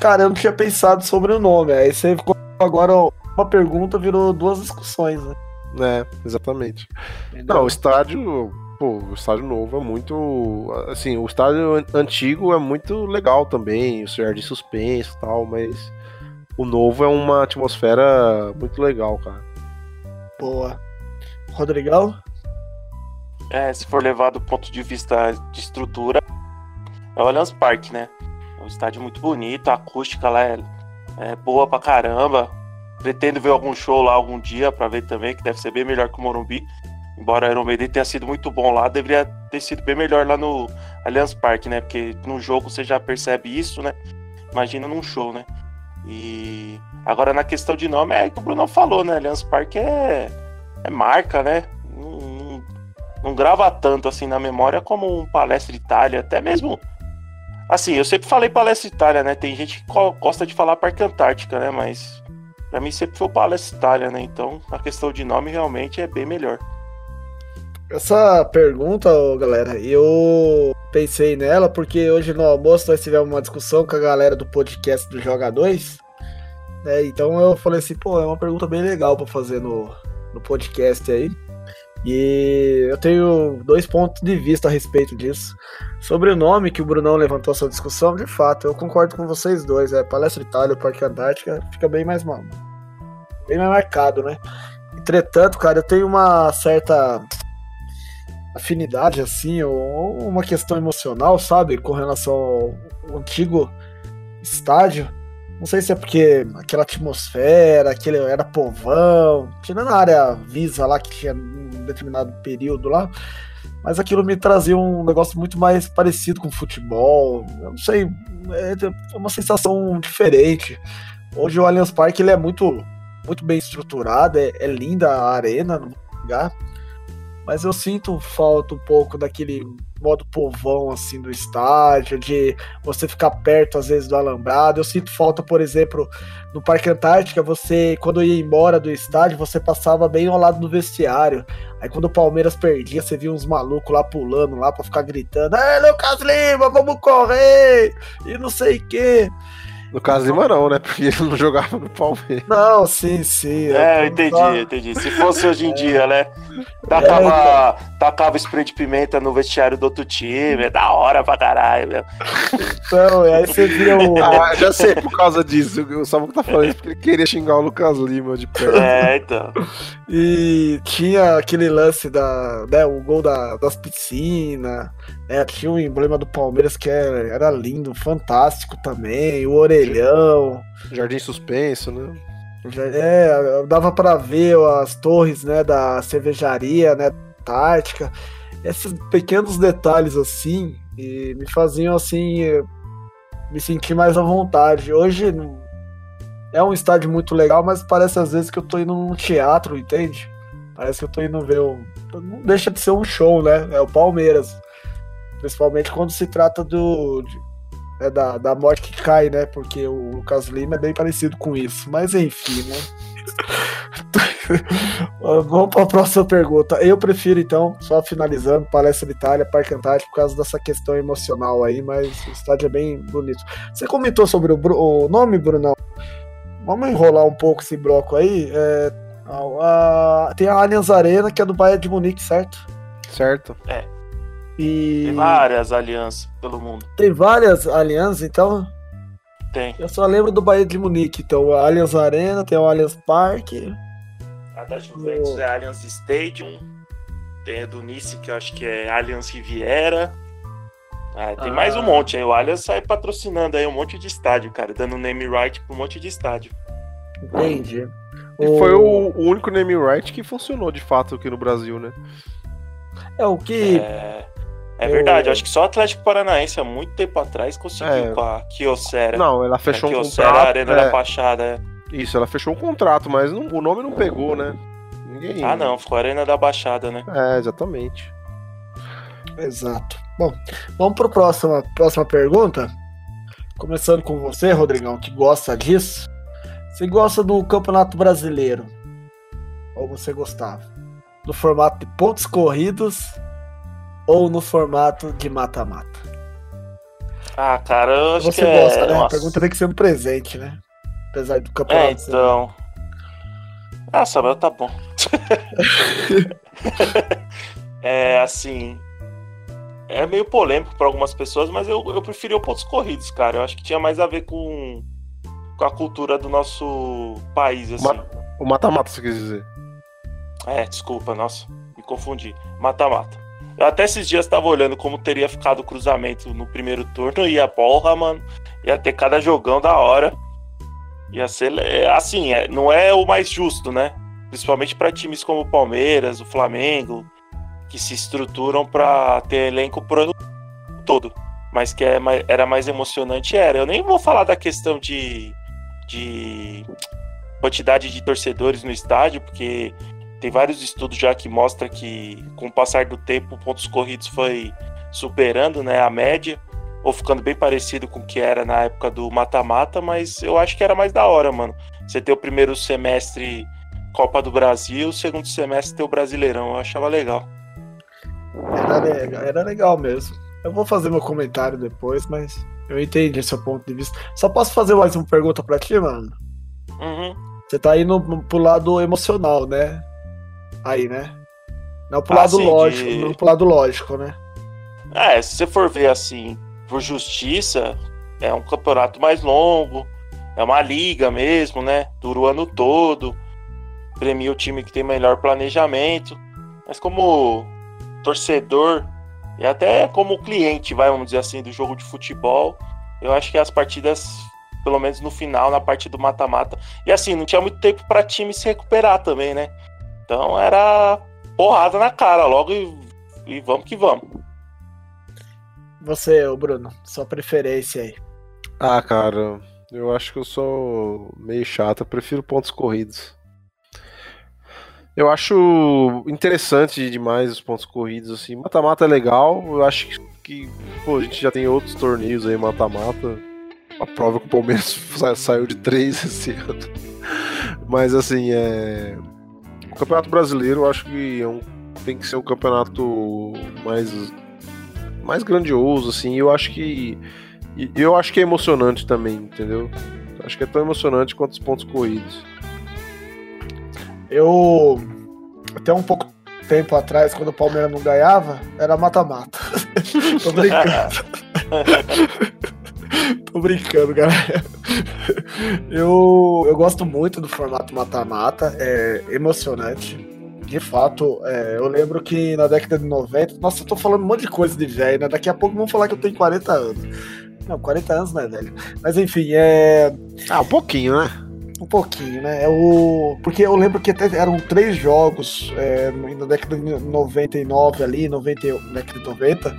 Cara, eu não tinha pensado sobre o nome. Aí você ficou agora uma pergunta virou duas discussões, né? É, exatamente. Entendeu? Não, o estádio pô, o estádio novo é muito. Assim, o estádio antigo é muito legal também, o senhor de suspense e tal, mas o novo é uma atmosfera muito legal, cara. Boa. Rodrigão? É, se for levar do ponto de vista de estrutura, é o Allianz Parque, né? É um estádio muito bonito, a acústica lá é, é boa pra caramba. Pretendo ver algum show lá algum dia para ver também, que deve ser bem melhor que o Morumbi. Embora o Iron tenha sido muito bom lá, deveria ter sido bem melhor lá no Allianz Parque, né? Porque no jogo você já percebe isso, né? Imagina num show, né? E agora na questão de nome, é que o Bruno falou, né? Allianz Parque é, é marca, né? Não, não, não, grava tanto assim na memória como um Palestra Itália, até mesmo. Assim, eu sempre falei Palestra Itália, né? Tem gente que gosta de falar Parque Antártica, né? Mas para mim sempre foi Palestra Itália, né? Então a questão de nome realmente é bem melhor. Essa pergunta, galera, eu pensei nela porque hoje no almoço nós tivemos uma discussão com a galera do podcast do Joga 2. Né? Então eu falei assim, pô, é uma pergunta bem legal para fazer no, no podcast aí. E eu tenho dois pontos de vista a respeito disso. Sobre o nome que o Brunão levantou essa discussão, de fato, eu concordo com vocês dois. É Palestra Itália, Parque Antártica, fica bem mais mal. Bem mais marcado, né? Entretanto, cara, eu tenho uma certa afinidade, assim, ou uma questão emocional, sabe, com relação ao antigo estádio. Não sei se é porque aquela atmosfera, aquele era povão, tirando a área visa lá que tinha um determinado período lá, mas aquilo me trazia um negócio muito mais parecido com futebol. Eu não sei, é uma sensação diferente. Hoje o Allianz Parque ele é muito, muito bem estruturado, é, é linda a arena no lugar, mas eu sinto falta um pouco daquele modo povão assim do estádio, de você ficar perto às vezes do alambrado. Eu sinto falta, por exemplo, no Parque Antártica, você quando ia embora do estádio, você passava bem ao lado do vestiário. Aí quando o Palmeiras perdia, você via uns malucos lá pulando lá para ficar gritando: "É, Lucas Lima, vamos correr!" E não sei o quê. No caso Lima não, né? Porque ele não jogava no Palmeiras. Não, sim, sim. É, eu entendi, só... entendi. Se fosse hoje em é. dia, né? Tacava, é, tacava spray de pimenta no vestiário do outro time, é da hora pra caralho, meu. Então, aí você via o. Ah, já sei por causa disso. O Samuco tá falando isso porque ele queria xingar o Lucas Lima de perto. É, então. E tinha aquele lance da. Né, o gol da, das piscinas. É, tinha o emblema do Palmeiras que era, era lindo, fantástico também, o orelhão. Jardim suspenso, né? É, dava para ver as torres, né, da cervejaria, né, Antártica. Esses pequenos detalhes assim e me faziam assim me sentir mais à vontade. Hoje é um estádio muito legal, mas parece às vezes que eu tô indo num teatro, entende? Parece que eu tô indo ver um. Não deixa de ser um show, né? É o Palmeiras. Principalmente quando se trata do. De, é da, da morte que cai, né? Porque o Lucas Lima é bem parecido com isso. Mas enfim, né? Vamos para a próxima pergunta. Eu prefiro, então, só finalizando, Palestra de Itália, Parque Antártico, por causa dessa questão emocional aí, mas o estádio é bem bonito. Você comentou sobre o, o nome, Brunão? Vamos enrolar um pouco esse bloco aí. É, a, a, tem a Allianz Arena, que é do Bayern de Munique, certo? Certo. É. E... Tem várias alianças pelo mundo. Tem várias alianças, então? Tem. Eu só lembro do Bahia de Munique. Então, a Allianz Arena, tem o Allianz Parque. A da Juventus o... é Allianz Stadium. Tem a do Nice, que eu acho que é Allianz Riviera. Ah, tem ah. mais um monte aí. O Allianz sai patrocinando aí um monte de estádio, cara. Dando name right pra um monte de estádio. Entendi. E o... foi o, o único name right que funcionou de fato aqui no Brasil, né? É o que. É... É verdade, acho que só o Atlético Paranaense há muito tempo atrás conseguiu é. com a Kyocera. Não, ela fechou a um contrato. a Arena é. da Baixada, é. Isso, ela fechou um contrato, mas não, o nome não pegou, né? Ninguém. Ah, não, ficou Arena da Baixada, né? É, exatamente. Exato. Bom, vamos para a próxima, próxima pergunta. Começando com você, Rodrigão, que gosta disso. Você gosta do Campeonato Brasileiro? Ou você gostava? Do formato de pontos corridos ou no formato de mata-mata? Ah, cara, eu acho Você que gosta, é... né? A pergunta tem que ser um presente, né? Apesar do campeonato. É, então. Ah, Samuel, tá bom. é, assim. É meio polêmico para algumas pessoas, mas eu, eu preferi o pontos corridos, cara. Eu acho que tinha mais a ver com, com a cultura do nosso país, assim. O mata-mata, você quer dizer? É, desculpa, nossa, me confundi. Mata-mata. Eu até esses dias tava olhando como teria ficado o cruzamento no primeiro turno e a porra, mano, ia ter cada jogão da hora. Ia ser é, assim, é, não é o mais justo, né? Principalmente para times como o Palmeiras, o Flamengo, que se estruturam para ter elenco pro ano todo. Mas que é, era mais emocionante, era. Eu nem vou falar da questão de, de quantidade de torcedores no estádio, porque tem vários estudos já que mostram que, com o passar do tempo, pontos corridos foi superando né, a média, ou ficando bem parecido com o que era na época do mata-mata, mas eu acho que era mais da hora, mano. Você ter o primeiro semestre Copa do Brasil, o segundo semestre ter o Brasileirão, eu achava legal. Era legal, era legal mesmo. Eu vou fazer meu comentário depois, mas eu entendi seu ponto de vista. Só posso fazer mais uma pergunta pra ti, mano? Uhum. Você tá indo pro lado emocional, né? Aí, né? Não pro ah, lado lógico, de... não pro lado lógico, né? É, se você for ver assim, por justiça, é um campeonato mais longo, é uma liga mesmo, né? Dura o ano todo, premia o time que tem melhor planejamento. Mas como torcedor e até como cliente, vai, vamos dizer assim, do jogo de futebol, eu acho que as partidas pelo menos no final, na parte do mata-mata. E assim, não tinha muito tempo para time se recuperar também, né? Então era porrada na cara logo e, e vamos que vamos. Você, Bruno, sua preferência aí. Ah, cara, eu acho que eu sou meio chato, eu prefiro pontos corridos. Eu acho interessante demais os pontos corridos, assim. Mata-mata é legal, eu acho que, pô, a gente já tem outros torneios aí, mata-mata. A prova que o Palmeiras saiu de três esse ano. Mas, assim, é. O Campeonato Brasileiro eu acho que é um... tem que ser um campeonato mais. mais grandioso, assim. Eu acho que. Eu acho que é emocionante também, entendeu? Acho que é tão emocionante quanto os pontos corridos. Eu. Até um pouco tempo atrás, quando o Palmeiras não ganhava, era mata-mata. Tô brincando. Tô brincando, galera. Eu, eu gosto muito do formato mata-mata, é emocionante. De fato, é, eu lembro que na década de 90. Nossa, eu tô falando um monte de coisa de velho, né? Daqui a pouco vão falar que eu tenho 40 anos. Não, 40 anos não é velho. Mas enfim, é. Ah, um pouquinho, né? Um pouquinho, né? É o... Porque eu lembro que até eram três jogos é, na década de 99 ali, 90, década de 90.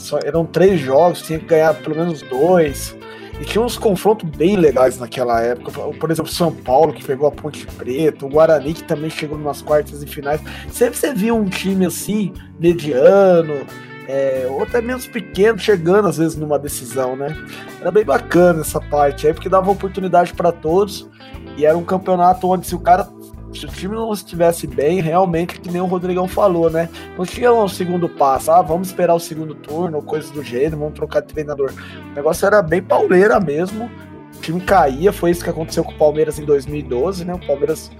Só, eram três jogos, tinha que ganhar pelo menos dois. E tinha uns confrontos bem legais naquela época. Por exemplo, São Paulo, que pegou a Ponte Preta, o Guarani, que também chegou nas quartas e finais. Sempre você via um time assim, mediano, é, ou até menos pequeno, chegando às vezes numa decisão, né? Era bem bacana essa parte aí, porque dava oportunidade para todos. E era um campeonato onde se o cara. Se o time não estivesse bem, realmente, que nem o Rodrigão falou, né? Não tinha um segundo passo, ah, vamos esperar o segundo turno, ou coisas do gênero, vamos trocar de treinador. O negócio era bem pauleira mesmo. O time caía, foi isso que aconteceu com o Palmeiras em 2012, né? O Palmeiras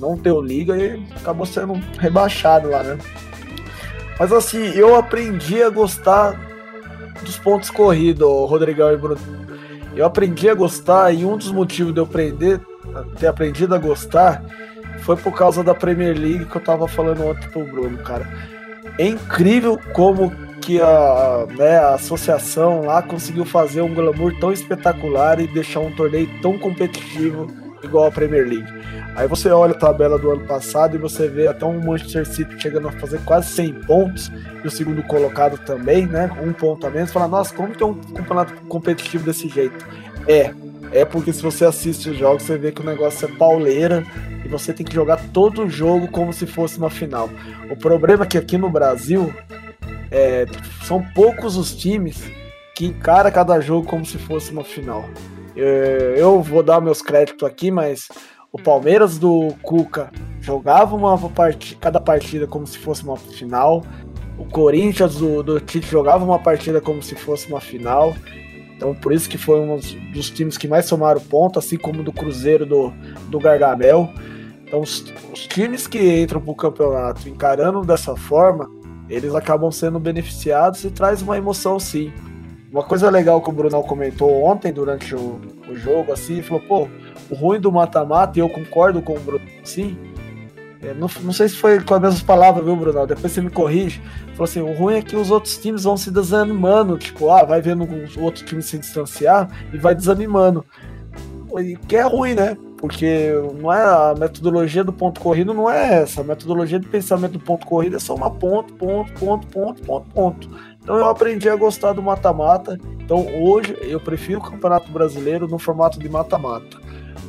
não deu liga e acabou sendo rebaixado lá, né? Mas assim, eu aprendi a gostar dos pontos corridos, Rodrigão e Bruno. Eu aprendi a gostar e um dos motivos de eu aprender, ter aprendido a gostar foi por causa da Premier League que eu tava falando ontem pro Bruno, cara. É incrível como que a, né, a associação lá conseguiu fazer um glamour tão espetacular e deixar um torneio tão competitivo igual a Premier League. Aí você olha a tabela do ano passado e você vê até um Manchester City chegando a fazer quase 100 pontos, e o segundo colocado também, né? Um ponto a menos. Fala, nossa, como é um campeonato competitivo desse jeito? É, é porque se você assiste os jogos, você vê que o negócio é pauleira e você tem que jogar todo o jogo como se fosse uma final. O problema é que aqui no Brasil é, são poucos os times que encaram cada jogo como se fosse uma final. É, eu vou dar meus créditos aqui, mas o Palmeiras do Cuca jogava uma partida, cada partida como se fosse uma final. O Corinthians do, do Tite jogava uma partida como se fosse uma final. Então por isso que foi um dos times que mais somaram ponto, assim como do Cruzeiro do, do Gargamel. Então os, os times que entram para o campeonato encarando dessa forma, eles acabam sendo beneficiados e traz uma emoção sim. Uma coisa legal que o Brunão comentou ontem durante o, o jogo, assim, falou, pô, o ruim do mata-mata, e eu concordo com o Bruno, sim. É, não, não sei se foi com as mesmas palavras, viu, Bruno? Depois você me corrige. Falou assim: o ruim é que os outros times vão se desanimando. Tipo, ah, vai vendo o outro time se distanciar e vai desanimando. E que é ruim, né? Porque não é a metodologia do ponto corrido não é essa. A metodologia de pensamento do ponto corrido é só uma ponto, ponto, ponto, ponto, ponto, ponto. Então eu aprendi a gostar do mata-mata. Então hoje eu prefiro o Campeonato Brasileiro no formato de mata-mata.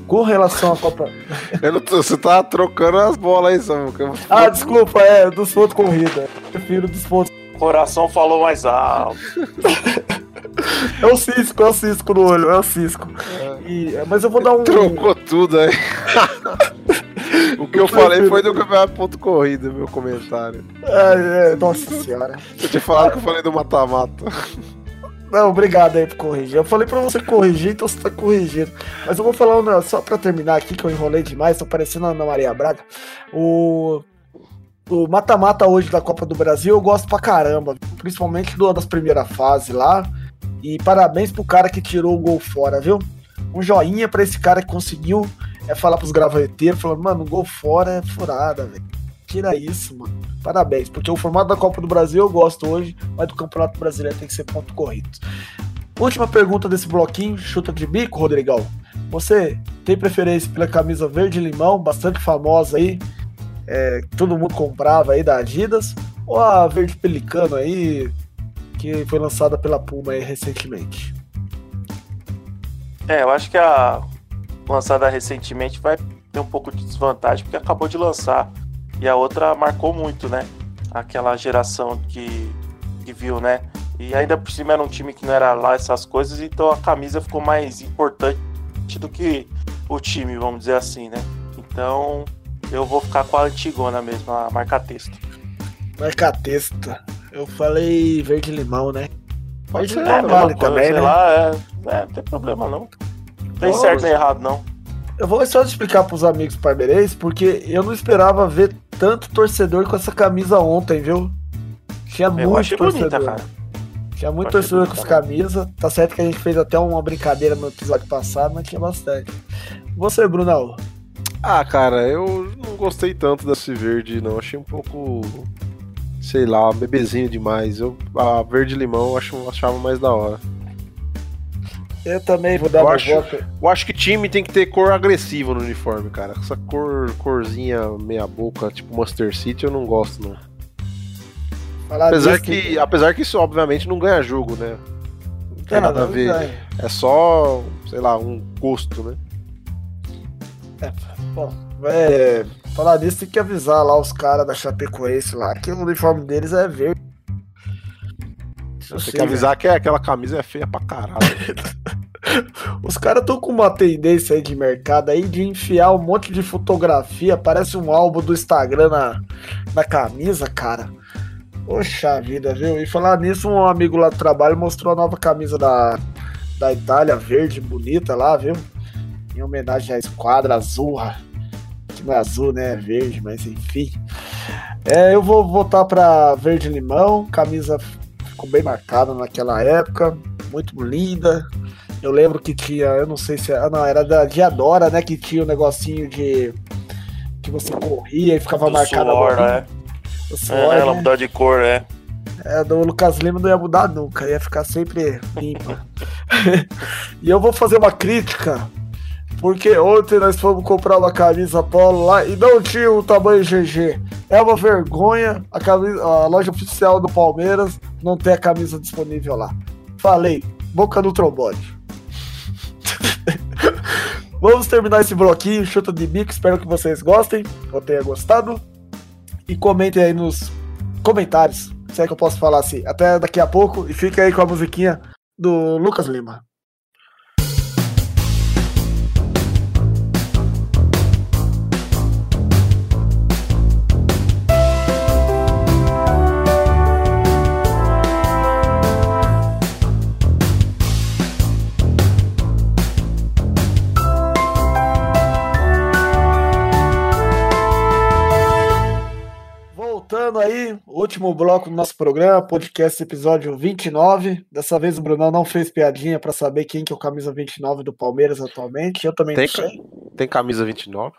Com relação à Copa. Tô, você tá trocando as bolas aí, Samuca. Ah, desculpa, é, dos pontos corrida. Eu prefiro dos pontos. O coração falou mais alto. é o cisco, é o cisco no olho, é o cisco. É. E, mas eu vou dar um. Trocou tudo aí. O que eu falei foi do campeonato ponto corrida, meu comentário. É, é, nossa senhora. Eu tinha falado que eu falei do mata-mata. Não, obrigado aí por corrigir. Eu falei pra você corrigir, então você tá corrigindo. Mas eu vou falar um, só pra terminar aqui, que eu enrolei demais, tô parecendo a Ana Maria Braga. O. O mata-mata hoje da Copa do Brasil eu gosto pra caramba, principalmente do, das primeiras fases lá. E parabéns pro cara que tirou o gol fora, viu? Um joinha pra esse cara que conseguiu é falar pros gravateiros, falando, mano, gol fora é furada, velho. Tira isso, mano. Parabéns, porque o formato da Copa do Brasil eu gosto hoje, mas do Campeonato Brasileiro tem que ser ponto corrido. Última pergunta desse bloquinho, chuta de bico, Rodrigão. Você tem preferência pela camisa verde limão, bastante famosa aí, é, todo mundo comprava aí da Adidas, ou a verde pelicano aí, que foi lançada pela Puma aí recentemente? É, eu acho que a lançada recentemente vai ter um pouco de desvantagem, porque acabou de lançar. E a outra marcou muito, né? Aquela geração que, que viu, né? E ainda por cima era um time que não era lá essas coisas, então a camisa ficou mais importante do que o time, vamos dizer assim, né? Então eu vou ficar com a antigona mesmo, a marca-texto. Marca-texto. Eu falei verde-limão, né? Pode ser, é, vale também, sei né? lá, é, é, não tem problema não. Não tem certo nem errado, não. Eu vou só explicar pros amigos parmeirenses, porque eu não esperava ver tanto torcedor com essa camisa ontem, viu? Tinha eu muito torcedor. Bonita, cara. Tinha muito torcedor com essa camisa. Tá certo que a gente fez até uma brincadeira no episódio passado, mas tinha bastante. Você, Brunão? Ah, cara, eu não gostei tanto desse verde, não. Achei um pouco. Sei lá, bebezinho demais. Eu, a verde limão eu achava mais da hora. Eu também vou dar eu acho, voto. Eu acho que time tem que ter cor agressiva no uniforme, cara. Essa cor, corzinha meia boca, tipo Master City, eu não gosto, não. Falar apesar que, apesar que isso obviamente não ganha jogo, né? Não tem nada a ver. Ganha. É só, sei lá, um gosto, né? É, bom, é, falar disso tem que avisar lá os caras da Chapecoense lá, que o uniforme deles é verde. Você tem que avisar que é, aquela camisa é feia pra caralho. Os caras estão com uma tendência aí de mercado aí de enfiar um monte de fotografia, parece um álbum do Instagram na, na camisa, cara. Poxa vida, viu? E falar nisso, um amigo lá do trabalho mostrou a nova camisa da, da Itália, verde, bonita lá, viu? Em homenagem à esquadra azul, que não é azul, né? É verde, mas enfim. É, eu vou voltar para verde limão, camisa ficou bem marcada naquela época, muito linda. Eu lembro que tinha, eu não sei se. Ah, não, era da Diadora, né? Que tinha o um negocinho de. que você corria e ficava marcado suor, né? O suor, é, ela né? mudar de cor, é. É, do Lucas Lima não ia mudar nunca, ia ficar sempre limpa. e eu vou fazer uma crítica, porque ontem nós fomos comprar uma camisa polo lá e não tinha o tamanho GG. É uma vergonha a, camisa, a loja oficial do Palmeiras não ter a camisa disponível lá. Falei, boca no trombone. Vamos terminar esse bloquinho, chuta de bico. Espero que vocês gostem, ou tenham gostado. E comentem aí nos comentários, se é que eu posso falar assim. Até daqui a pouco. E fica aí com a musiquinha do Lucas Lima. Aí, último bloco do nosso programa, podcast episódio 29. Dessa vez o Brunão não fez piadinha para saber quem que é o camisa 29 do Palmeiras atualmente. Eu também tem, não sei. Tem camisa 29?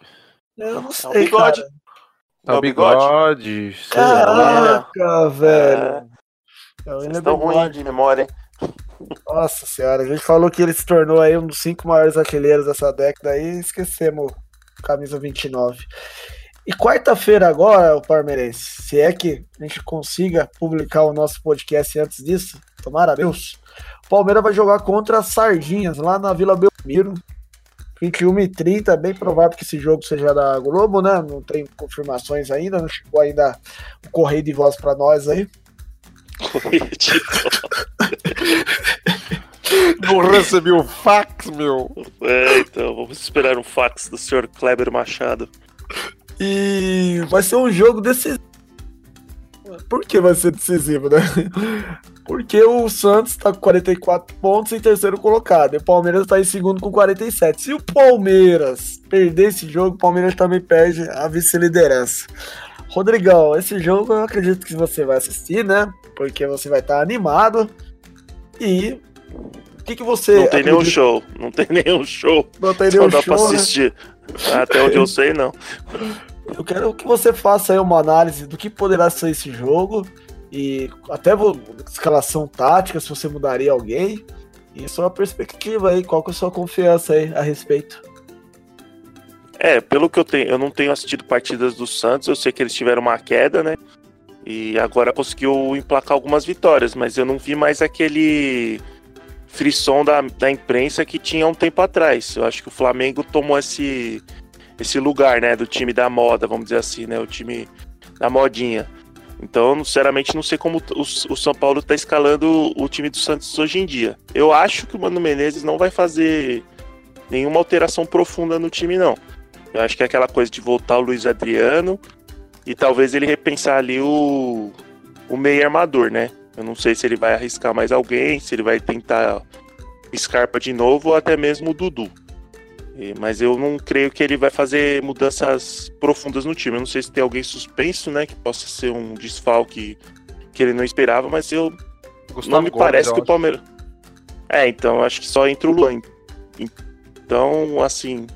Eu não sei, é o bigode. Cara. É o bigode. Caraca, velho. É. Vocês estão ruim de memória, hein? Nossa senhora, a gente falou que ele se tornou aí um dos cinco maiores artilheiros dessa década e esquecemos camisa 29. E quarta-feira agora, o Palmeirense, se é que a gente consiga publicar o nosso podcast antes disso, tomara Deus, o Palmeiras vai jogar contra Sardinhas, lá na Vila Belmiro, 21h30, é bem provável que esse jogo seja da Globo, né? Não tem confirmações ainda, não chegou ainda o correio de voz para nós aí. Correio de voz. Não recebi o fax, meu. É, então, vamos esperar um fax do senhor Kleber Machado. E vai ser um jogo decisivo. Por que vai ser decisivo, né? Porque o Santos tá com 44 pontos em terceiro colocado. E o Palmeiras tá em segundo com 47. Se o Palmeiras perder esse jogo, o Palmeiras também perde a vice-liderança. Rodrigão, esse jogo eu acredito que você vai assistir, né? Porque você vai estar tá animado. E o que, que você. Não tem acredita? nenhum show. Não tem nenhum show. Não tem nenhum Só show. dá pra assistir. Né? Até onde eu sei, não. Eu quero que você faça aí uma análise do que poderá ser esse jogo e até escalação tática, se você mudaria alguém. E sua perspectiva aí, qual que é a sua confiança aí a respeito? É, pelo que eu tenho, eu não tenho assistido partidas do Santos, eu sei que eles tiveram uma queda, né? E agora conseguiu emplacar algumas vitórias, mas eu não vi mais aquele frisson da, da imprensa que tinha um tempo atrás. Eu acho que o Flamengo tomou esse, esse lugar, né, do time da moda, vamos dizer assim, né, o time da modinha. Então, sinceramente, não sei como o, São Paulo está escalando o time do Santos hoje em dia. Eu acho que o Mano Menezes não vai fazer nenhuma alteração profunda no time, não. Eu acho que é aquela coisa de voltar o Luiz Adriano e talvez ele repensar ali o, o meio armador, né? Eu não sei se ele vai arriscar mais alguém, se ele vai tentar Scarpa de novo ou até mesmo o Dudu. Mas eu não creio que ele vai fazer mudanças profundas no time. Eu não sei se tem alguém suspenso, né? Que possa ser um desfalque que ele não esperava, mas eu. Gustavo não me Gomes, parece que o Palmeiras. É, então, acho que só entra o Luan. Então, assim.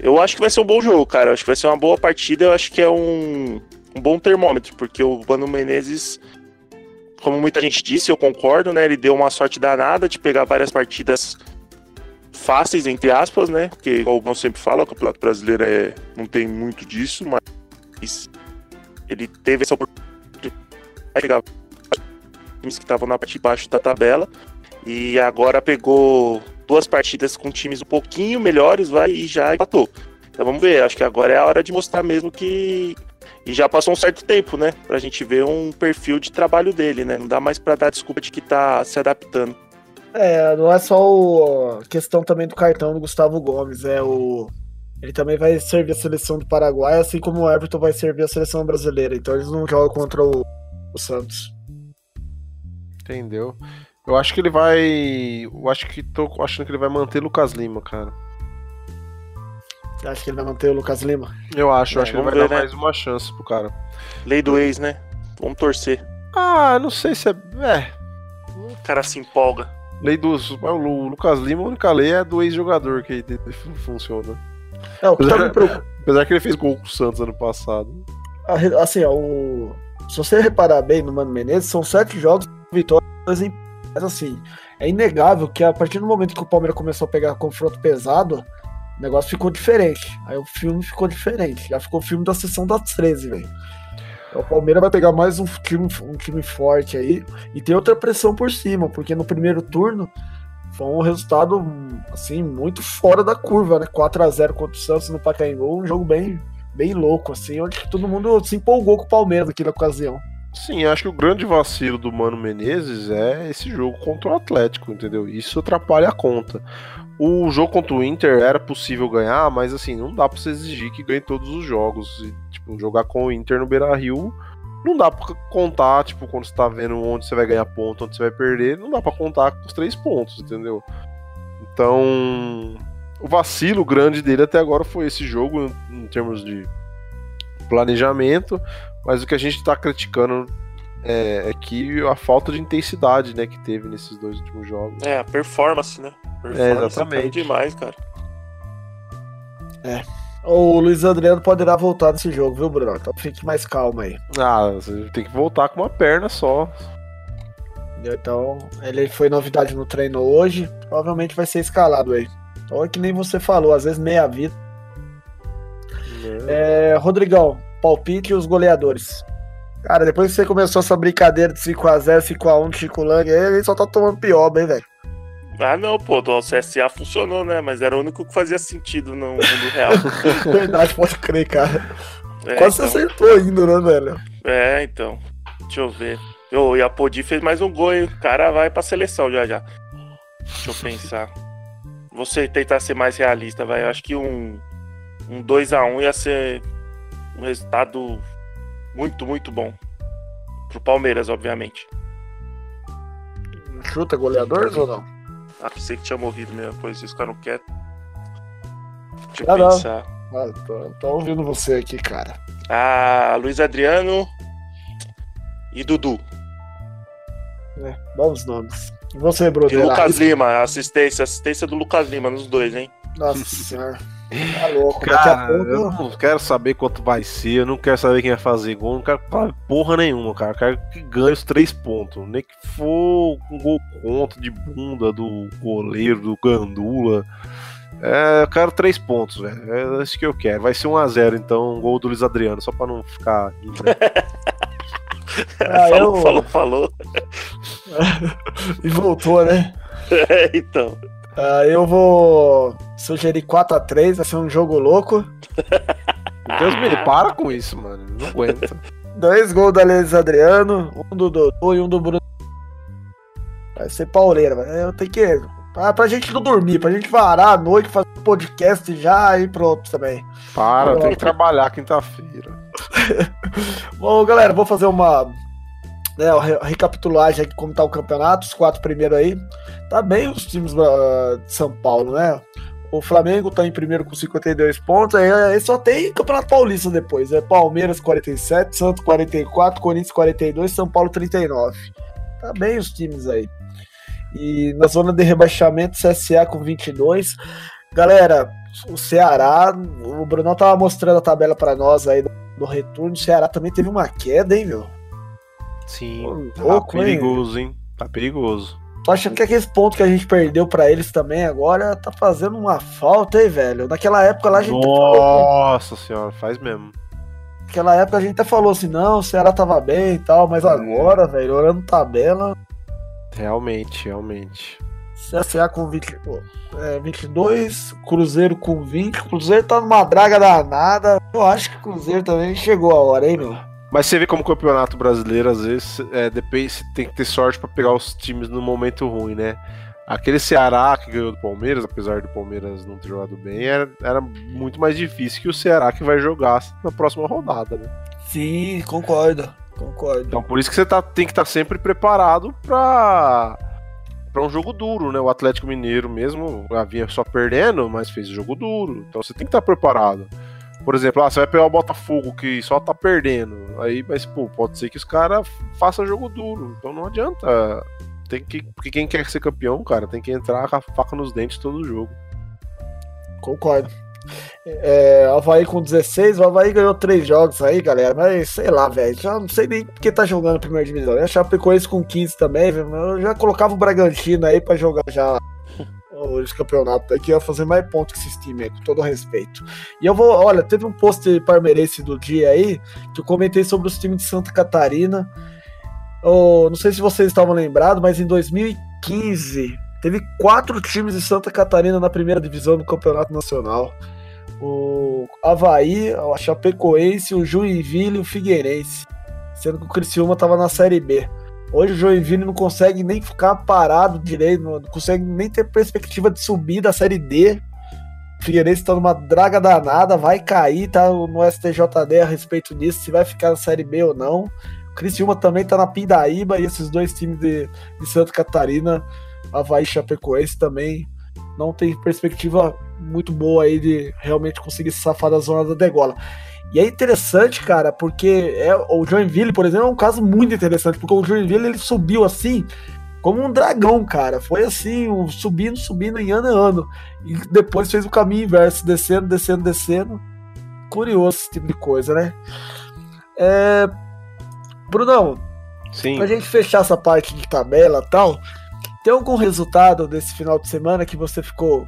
Eu acho que vai ser um bom jogo, cara. Eu acho que vai ser uma boa partida. Eu acho que é um, um bom termômetro, porque o Mano Menezes como muita gente disse, eu concordo, né? Ele deu uma sorte danada de pegar várias partidas fáceis, entre aspas, né? Porque, como eu sempre falo, o Campeonato Brasileiro é, não tem muito disso, mas ele teve essa oportunidade de pegar times que estavam na parte de baixo da tabela e agora pegou duas partidas com times um pouquinho melhores, vai e já empatou. Então vamos ver, acho que agora é a hora de mostrar mesmo que e já passou um certo tempo, né? Pra gente ver um perfil de trabalho dele, né? Não dá mais pra dar desculpa de que tá se adaptando. É, não é só a questão também do cartão do Gustavo Gomes, é o. Ele também vai servir a seleção do Paraguai, assim como o Everton vai servir a seleção brasileira. Então eles não jogam contra o, o Santos. Entendeu? Eu acho que ele vai. Eu acho que tô achando que ele vai manter Lucas Lima, cara. Acho que ele vai manter o Lucas Lima? Eu acho, é, acho que ele vai ver, dar né? mais uma chance pro cara. Lei do ex, né? Vamos torcer. Ah, não sei se é. É. O cara se empolga. Lei dos. O Lucas Lima, a única lei é do ex-jogador que funciona. É, o que apesar, tá me apesar que ele fez gol com o Santos ano passado. Assim, ó, o... se você reparar bem no Mano Menezes, são sete jogos, vitórias em. Mas assim, é inegável que a partir do momento que o Palmeiras começou a pegar confronto pesado, o negócio ficou diferente. Aí o filme ficou diferente. Já ficou o filme da sessão das 13, velho. O Palmeiras vai pegar mais um time, um time forte aí. E tem outra pressão por cima, porque no primeiro turno foi um resultado assim muito fora da curva, né? 4 a 0 contra o Santos no Pacaembu, um jogo bem bem louco assim, onde todo mundo se empolgou com o Palmeiras naquela ocasião. Sim, acho que o grande vacilo do Mano Menezes é esse jogo contra o Atlético, entendeu? Isso atrapalha a conta. O jogo contra o Inter era possível ganhar, mas assim, não dá pra você exigir que ganhe todos os jogos. E, tipo, jogar com o Inter no Beira Rio não dá pra contar, tipo, quando você tá vendo onde você vai ganhar ponto, onde você vai perder, não dá pra contar com os três pontos, entendeu? Então, o vacilo grande dele até agora foi esse jogo, em termos de planejamento, mas o que a gente tá criticando é, é, que a falta de intensidade, né, que teve nesses dois últimos jogos. É, a performance, né? Performance é, exatamente. demais, cara. É. O Luiz Adriano poderá voltar nesse jogo, viu, Bruno? Então fique mais calmo aí. Ah, você tem que voltar com uma perna só. Então, ele foi novidade no treino hoje. Provavelmente vai ser escalado aí. Então é que nem você falou, às vezes meia vida. É, Rodrigão, palpite e os goleadores. Cara, depois que você começou essa brincadeira de 5x0, 5x1 de Chico Lang, ele só tá tomando pior, bem, velho. Ah, não, pô, o CSA funcionou, né? Mas era o único que fazia sentido no mundo real. Verdade, pode crer, cara. É, Quase então... você acertou ainda, né, velho? É, então. Deixa eu ver. Oh, e a Podi fez mais um gol, hein? O cara vai pra seleção já já. Deixa eu pensar. Você tentar ser mais realista, vai. Eu acho que um, um 2x1 ia ser um resultado muito, muito bom. Pro Palmeiras, obviamente. Chuta goleadores ou não? Ah, pensei que tinha morrido mesmo, pois eles ficaram quietos. Deixa eu ah, pensar. Ah, tô, tô, ouvindo você aqui, cara. Ah, Luiz Adriano e Dudu. É, bons nomes. E você, Bruno? E Lucas Lima, assistência, assistência do Lucas Lima nos dois, hein? Nossa senhora. Tá louco, cara, pouco... eu não quero saber quanto vai ser, eu não quero saber quem vai fazer gol, não quero porra nenhuma, cara. Eu quero que ganhe os três pontos. Nem que for um gol contra de bunda do goleiro, do Gandula. É, eu quero três pontos, velho. É isso que eu quero. Vai ser 1x0, então, um gol do Luiz Adriano, só pra não ficar. ah, falou, eu... falou, falou. e voltou, né? É, então. Uh, eu vou sugerir 4x3, vai ser um jogo louco. Deus me para com isso, mano. Não aguento. Dois gols da Luiz Adriano, um do Dodô e um do Bruno. Vai ser pauleira, eu tenho que Pra, pra gente não dormir, pra gente varar à noite, fazer um podcast já e pronto também. Para, tem que trabalhar quinta-feira. Bom, galera, vou fazer uma né, recapitulagem aqui como tá o campeonato, os quatro primeiros aí. Tá bem os times uh, de São Paulo, né? O Flamengo tá em primeiro com 52 pontos, aí, aí só tem Campeonato Paulista depois. É Palmeiras 47, Santos 44, Corinthians 42, São Paulo 39. Tá bem os times aí. E na zona de rebaixamento, CSA com 22. Galera, o Ceará, o Brunão tava mostrando a tabela para nós aí do, do, retorno. O Ceará também teve uma queda, hein, meu? Sim, tá louco, perigoso, hein? Tá perigoso. Tô achando que aqueles pontos que a gente perdeu para eles também agora tá fazendo uma falta, hein, velho? Naquela época lá a gente. Nossa falou, senhora, faz mesmo. Naquela época a gente até falou assim: não, o Ceará tava bem e tal, mas agora, velho, olhando tabela. Realmente, realmente. CSA com 20, é, 22, Cruzeiro com 20. Cruzeiro tá numa draga danada. Eu acho que o Cruzeiro também chegou a hora, hein, meu? Mas você vê como o campeonato brasileiro, às vezes, é, depende, você tem que ter sorte para pegar os times no momento ruim, né? Aquele Ceará que ganhou do Palmeiras, apesar do Palmeiras não ter jogado bem, era, era muito mais difícil que o Ceará que vai jogar na próxima rodada, né? Sim, concordo. Concordo. Então por isso que você tá, tem que estar tá sempre preparado para para um jogo duro, né? O Atlético Mineiro mesmo vinha só perdendo, mas fez jogo duro. Então você tem que estar tá preparado. Por exemplo, ah, você vai pegar o Botafogo que só tá perdendo. Aí, mas pô, pode ser que os caras façam jogo duro. Então não adianta. Tem que, porque quem quer ser campeão, cara, tem que entrar com a faca nos dentes todo jogo. Concordo. É, Havaí com 16, o Havaí ganhou três jogos aí, galera. Mas sei lá, velho. Já não sei nem porque tá jogando a primeira divisão. Eu achava isso com 15 também, Eu já colocava o Bragantino aí pra jogar já os campeonatos aqui, ia fazer mais pontos que esse time com todo respeito. E eu vou, olha, teve um post parmeirense do dia aí que eu comentei sobre os times de Santa Catarina. Oh, não sei se vocês estavam lembrados, mas em 2015 teve quatro times de Santa Catarina na primeira divisão do Campeonato Nacional o Havaí, a Chapecoense, o Joinville e o Figueirense. Sendo que o Criciúma estava na Série B. Hoje o Joinville não consegue nem ficar parado direito, não consegue nem ter perspectiva de subir da Série D. O Figueirense está numa draga danada, vai cair, tá no STJD a respeito disso, se vai ficar na Série B ou não. O Criciúma também está na Pindaíba e esses dois times de, de Santa Catarina, Havaí e Chapecoense também não tem perspectiva muito boa aí de realmente conseguir se safar da zona da degola. E é interessante, cara, porque é, o Joinville, por exemplo, é um caso muito interessante, porque o Joinville ele subiu assim como um dragão, cara. Foi assim, um, subindo, subindo em ano em ano. E depois fez o caminho inverso, descendo, descendo, descendo. Curioso esse tipo de coisa, né? É... Brunão, Sim. pra gente fechar essa parte de tabela e tal, tem algum resultado desse final de semana que você ficou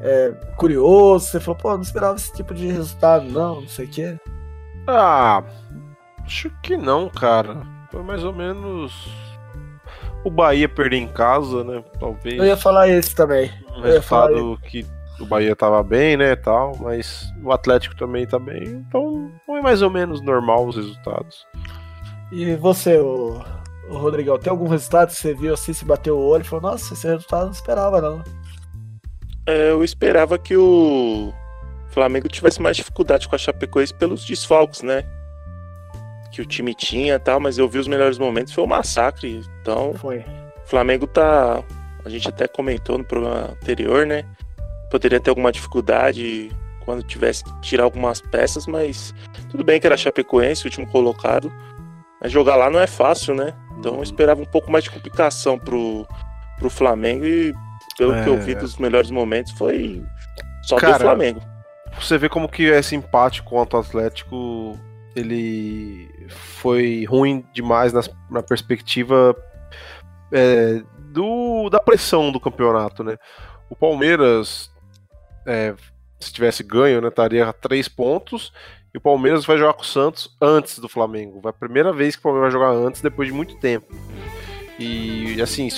é, curioso? Você falou, pô, não esperava esse tipo de resultado, não, não sei o quê. Ah, acho que não, cara. Foi mais ou menos o Bahia perder em casa, né? Talvez. Eu ia falar esse também. Um resultado que o Bahia tava bem, né, tal, mas o Atlético também tá bem. Então, foi mais ou menos normal os resultados. E você, o, o Rodrigão, tem algum resultado que você viu assim, se bateu o olho e falou, nossa, esse resultado eu não esperava, não. É, eu esperava que o Flamengo tivesse mais dificuldade com a Chapecoense pelos desfalques, né? Que o time tinha tal, mas eu vi os melhores momentos, foi um massacre. Então, foi. o Flamengo tá. A gente até comentou no programa anterior, né? Poderia ter alguma dificuldade quando tivesse que tirar algumas peças, mas tudo bem que era Chapecoense, o último colocado. Mas jogar lá não é fácil, né? Então eu esperava um pouco mais de complicação pro, pro Flamengo e pelo é... que eu vi dos melhores momentos foi só Cara, do Flamengo. você vê como que esse empate contra o Atlético ele foi ruim demais na, na perspectiva é, do, da pressão do campeonato, né? O Palmeiras, é, se tivesse ganho, né, estaria a três pontos. E o Palmeiras vai jogar com o Santos antes do Flamengo. Vai a primeira vez que o Palmeiras vai jogar antes depois de muito tempo. E assim,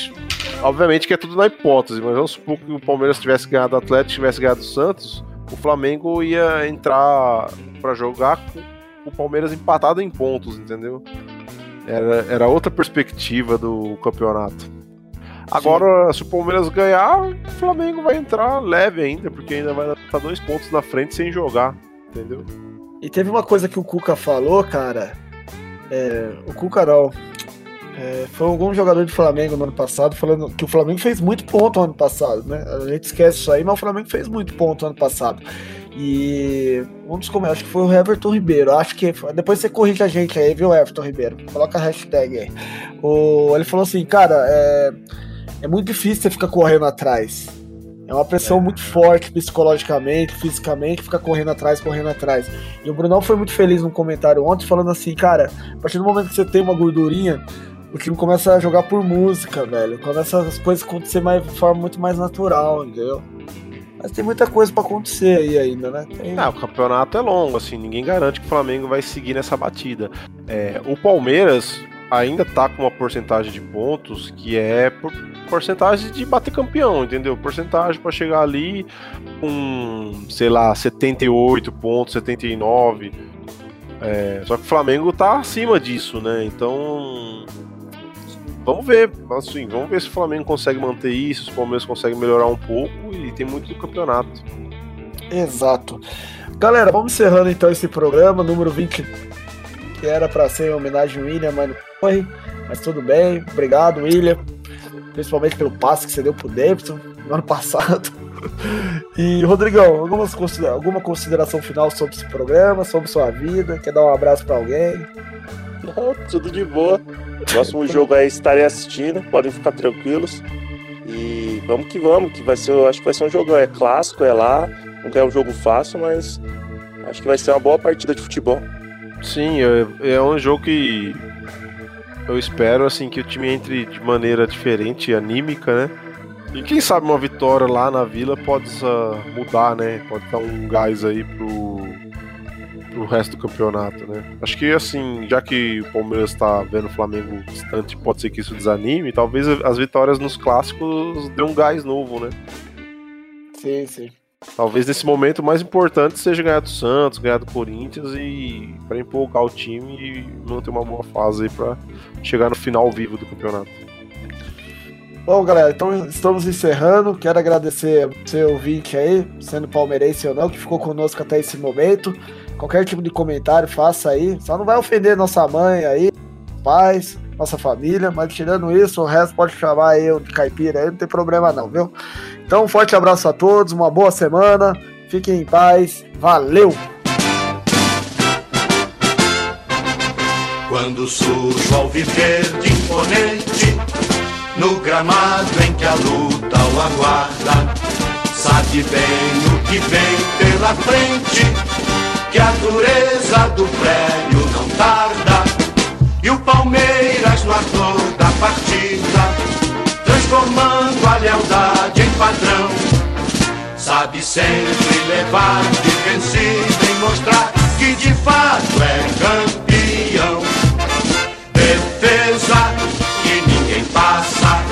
obviamente que é tudo na hipótese, mas vamos supor que o Palmeiras tivesse ganhado o Atlético, tivesse ganhado o Santos, o Flamengo ia entrar para jogar com o Palmeiras empatado em pontos, entendeu? Era, era outra perspectiva do campeonato. Agora, Sim. se o Palmeiras ganhar, o Flamengo vai entrar leve ainda, porque ainda vai estar dois pontos na frente sem jogar, entendeu? E teve uma coisa que o Cuca falou, cara. É, o Cuca não. É, foi algum jogador de Flamengo no ano passado falando que o Flamengo fez muito ponto no ano passado, né? A gente esquece isso aí, mas o Flamengo fez muito ponto no ano passado. E um dos comentários, acho que foi o Everton Ribeiro. Acho que. Depois você corrige a gente aí, viu, Everton Ribeiro? Coloca a hashtag aí. O, ele falou assim, cara, é, é muito difícil você ficar correndo atrás. É uma pressão muito forte psicologicamente, fisicamente, ficar correndo atrás, correndo atrás. E o Brunão foi muito feliz num comentário ontem, falando assim, cara, a partir do momento que você tem uma gordurinha, o time começa a jogar por música, velho. Começa as coisas acontecer mais, de forma muito mais natural, entendeu? Mas tem muita coisa para acontecer aí ainda, né? Tem... Não, o campeonato é longo, assim, ninguém garante que o Flamengo vai seguir nessa batida. É, o Palmeiras ainda tá com uma porcentagem de pontos que é por porcentagem de bater campeão, entendeu? Porcentagem para chegar ali com, sei lá, 78 pontos, 79. É, só que o Flamengo tá acima disso, né? Então vamos ver, assim, vamos ver se o Flamengo consegue manter isso, se o Palmeiras consegue melhorar um pouco e tem muito do campeonato. Exato. Galera, vamos encerrando então esse programa, número 20, que era para ser em homenagem ao William, mas não foi. Mas tudo bem, obrigado, William. Principalmente pelo passe que você deu pro Davidson no ano passado. E, Rodrigão, algumas considera alguma consideração final sobre esse programa, sobre sua vida? Quer dar um abraço para alguém? Não, tudo de boa. Próximo jogo aí estarei assistindo, podem ficar tranquilos. E vamos que vamos, que vai ser, acho que vai ser um jogo é clássico, é lá, não é um jogo fácil, mas acho que vai ser uma boa partida de futebol. Sim, é, é um jogo que eu espero assim que o time entre de maneira diferente, anímica, né? E quem sabe uma vitória lá na Vila pode uh, mudar, né? Pode dar um gás aí pro pro resto do campeonato, né? Acho que assim, já que o Palmeiras está vendo o Flamengo distante, pode ser que isso desanime, talvez as vitórias nos clássicos dê um gás novo, né? Sim, sim. Talvez nesse momento o mais importante seja ganhar do Santos, ganhar do Corinthians e para empolgar o time e manter uma boa fase aí para chegar no final vivo do campeonato. Bom, galera, então estamos encerrando. Quero agradecer seu ouvinte aí, sendo palmeirense ou não, que ficou conosco até esse momento. Qualquer tipo de comentário, faça aí. Só não vai ofender nossa mãe aí, pais, nossa família, mas tirando isso, o resto pode chamar eu de caipira aí, não tem problema não, viu? Então, um forte abraço a todos, uma boa semana, fiquem em paz, valeu! Quando surge viver de imponente, no gramado em que a luta o aguarda, sabe bem o que vem pela frente que a dureza do prédio não tarda. E o Palmeiras no ator da partida, transformando a lealdade em padrão. Sabe sempre levar de vencido e mostrar que de fato é campeão. Defesa que ninguém passa,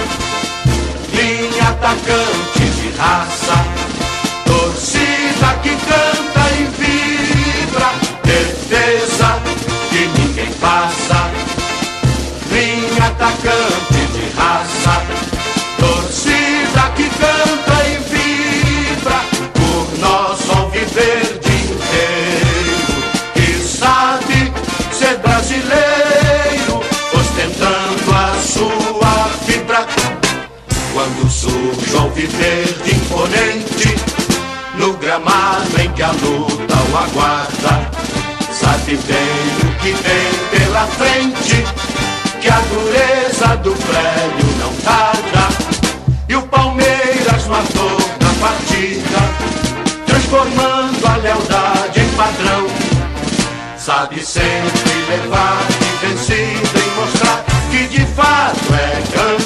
linha atacante de raça, torcida que canta o alviverde imponente, no gramado em que a luta o aguarda. Sabe bem o que vem pela frente, que a dureza do prédio não tarda. E o Palmeiras matou na partida, transformando a lealdade sabe sempre levar e vencido em mostrar que de fato é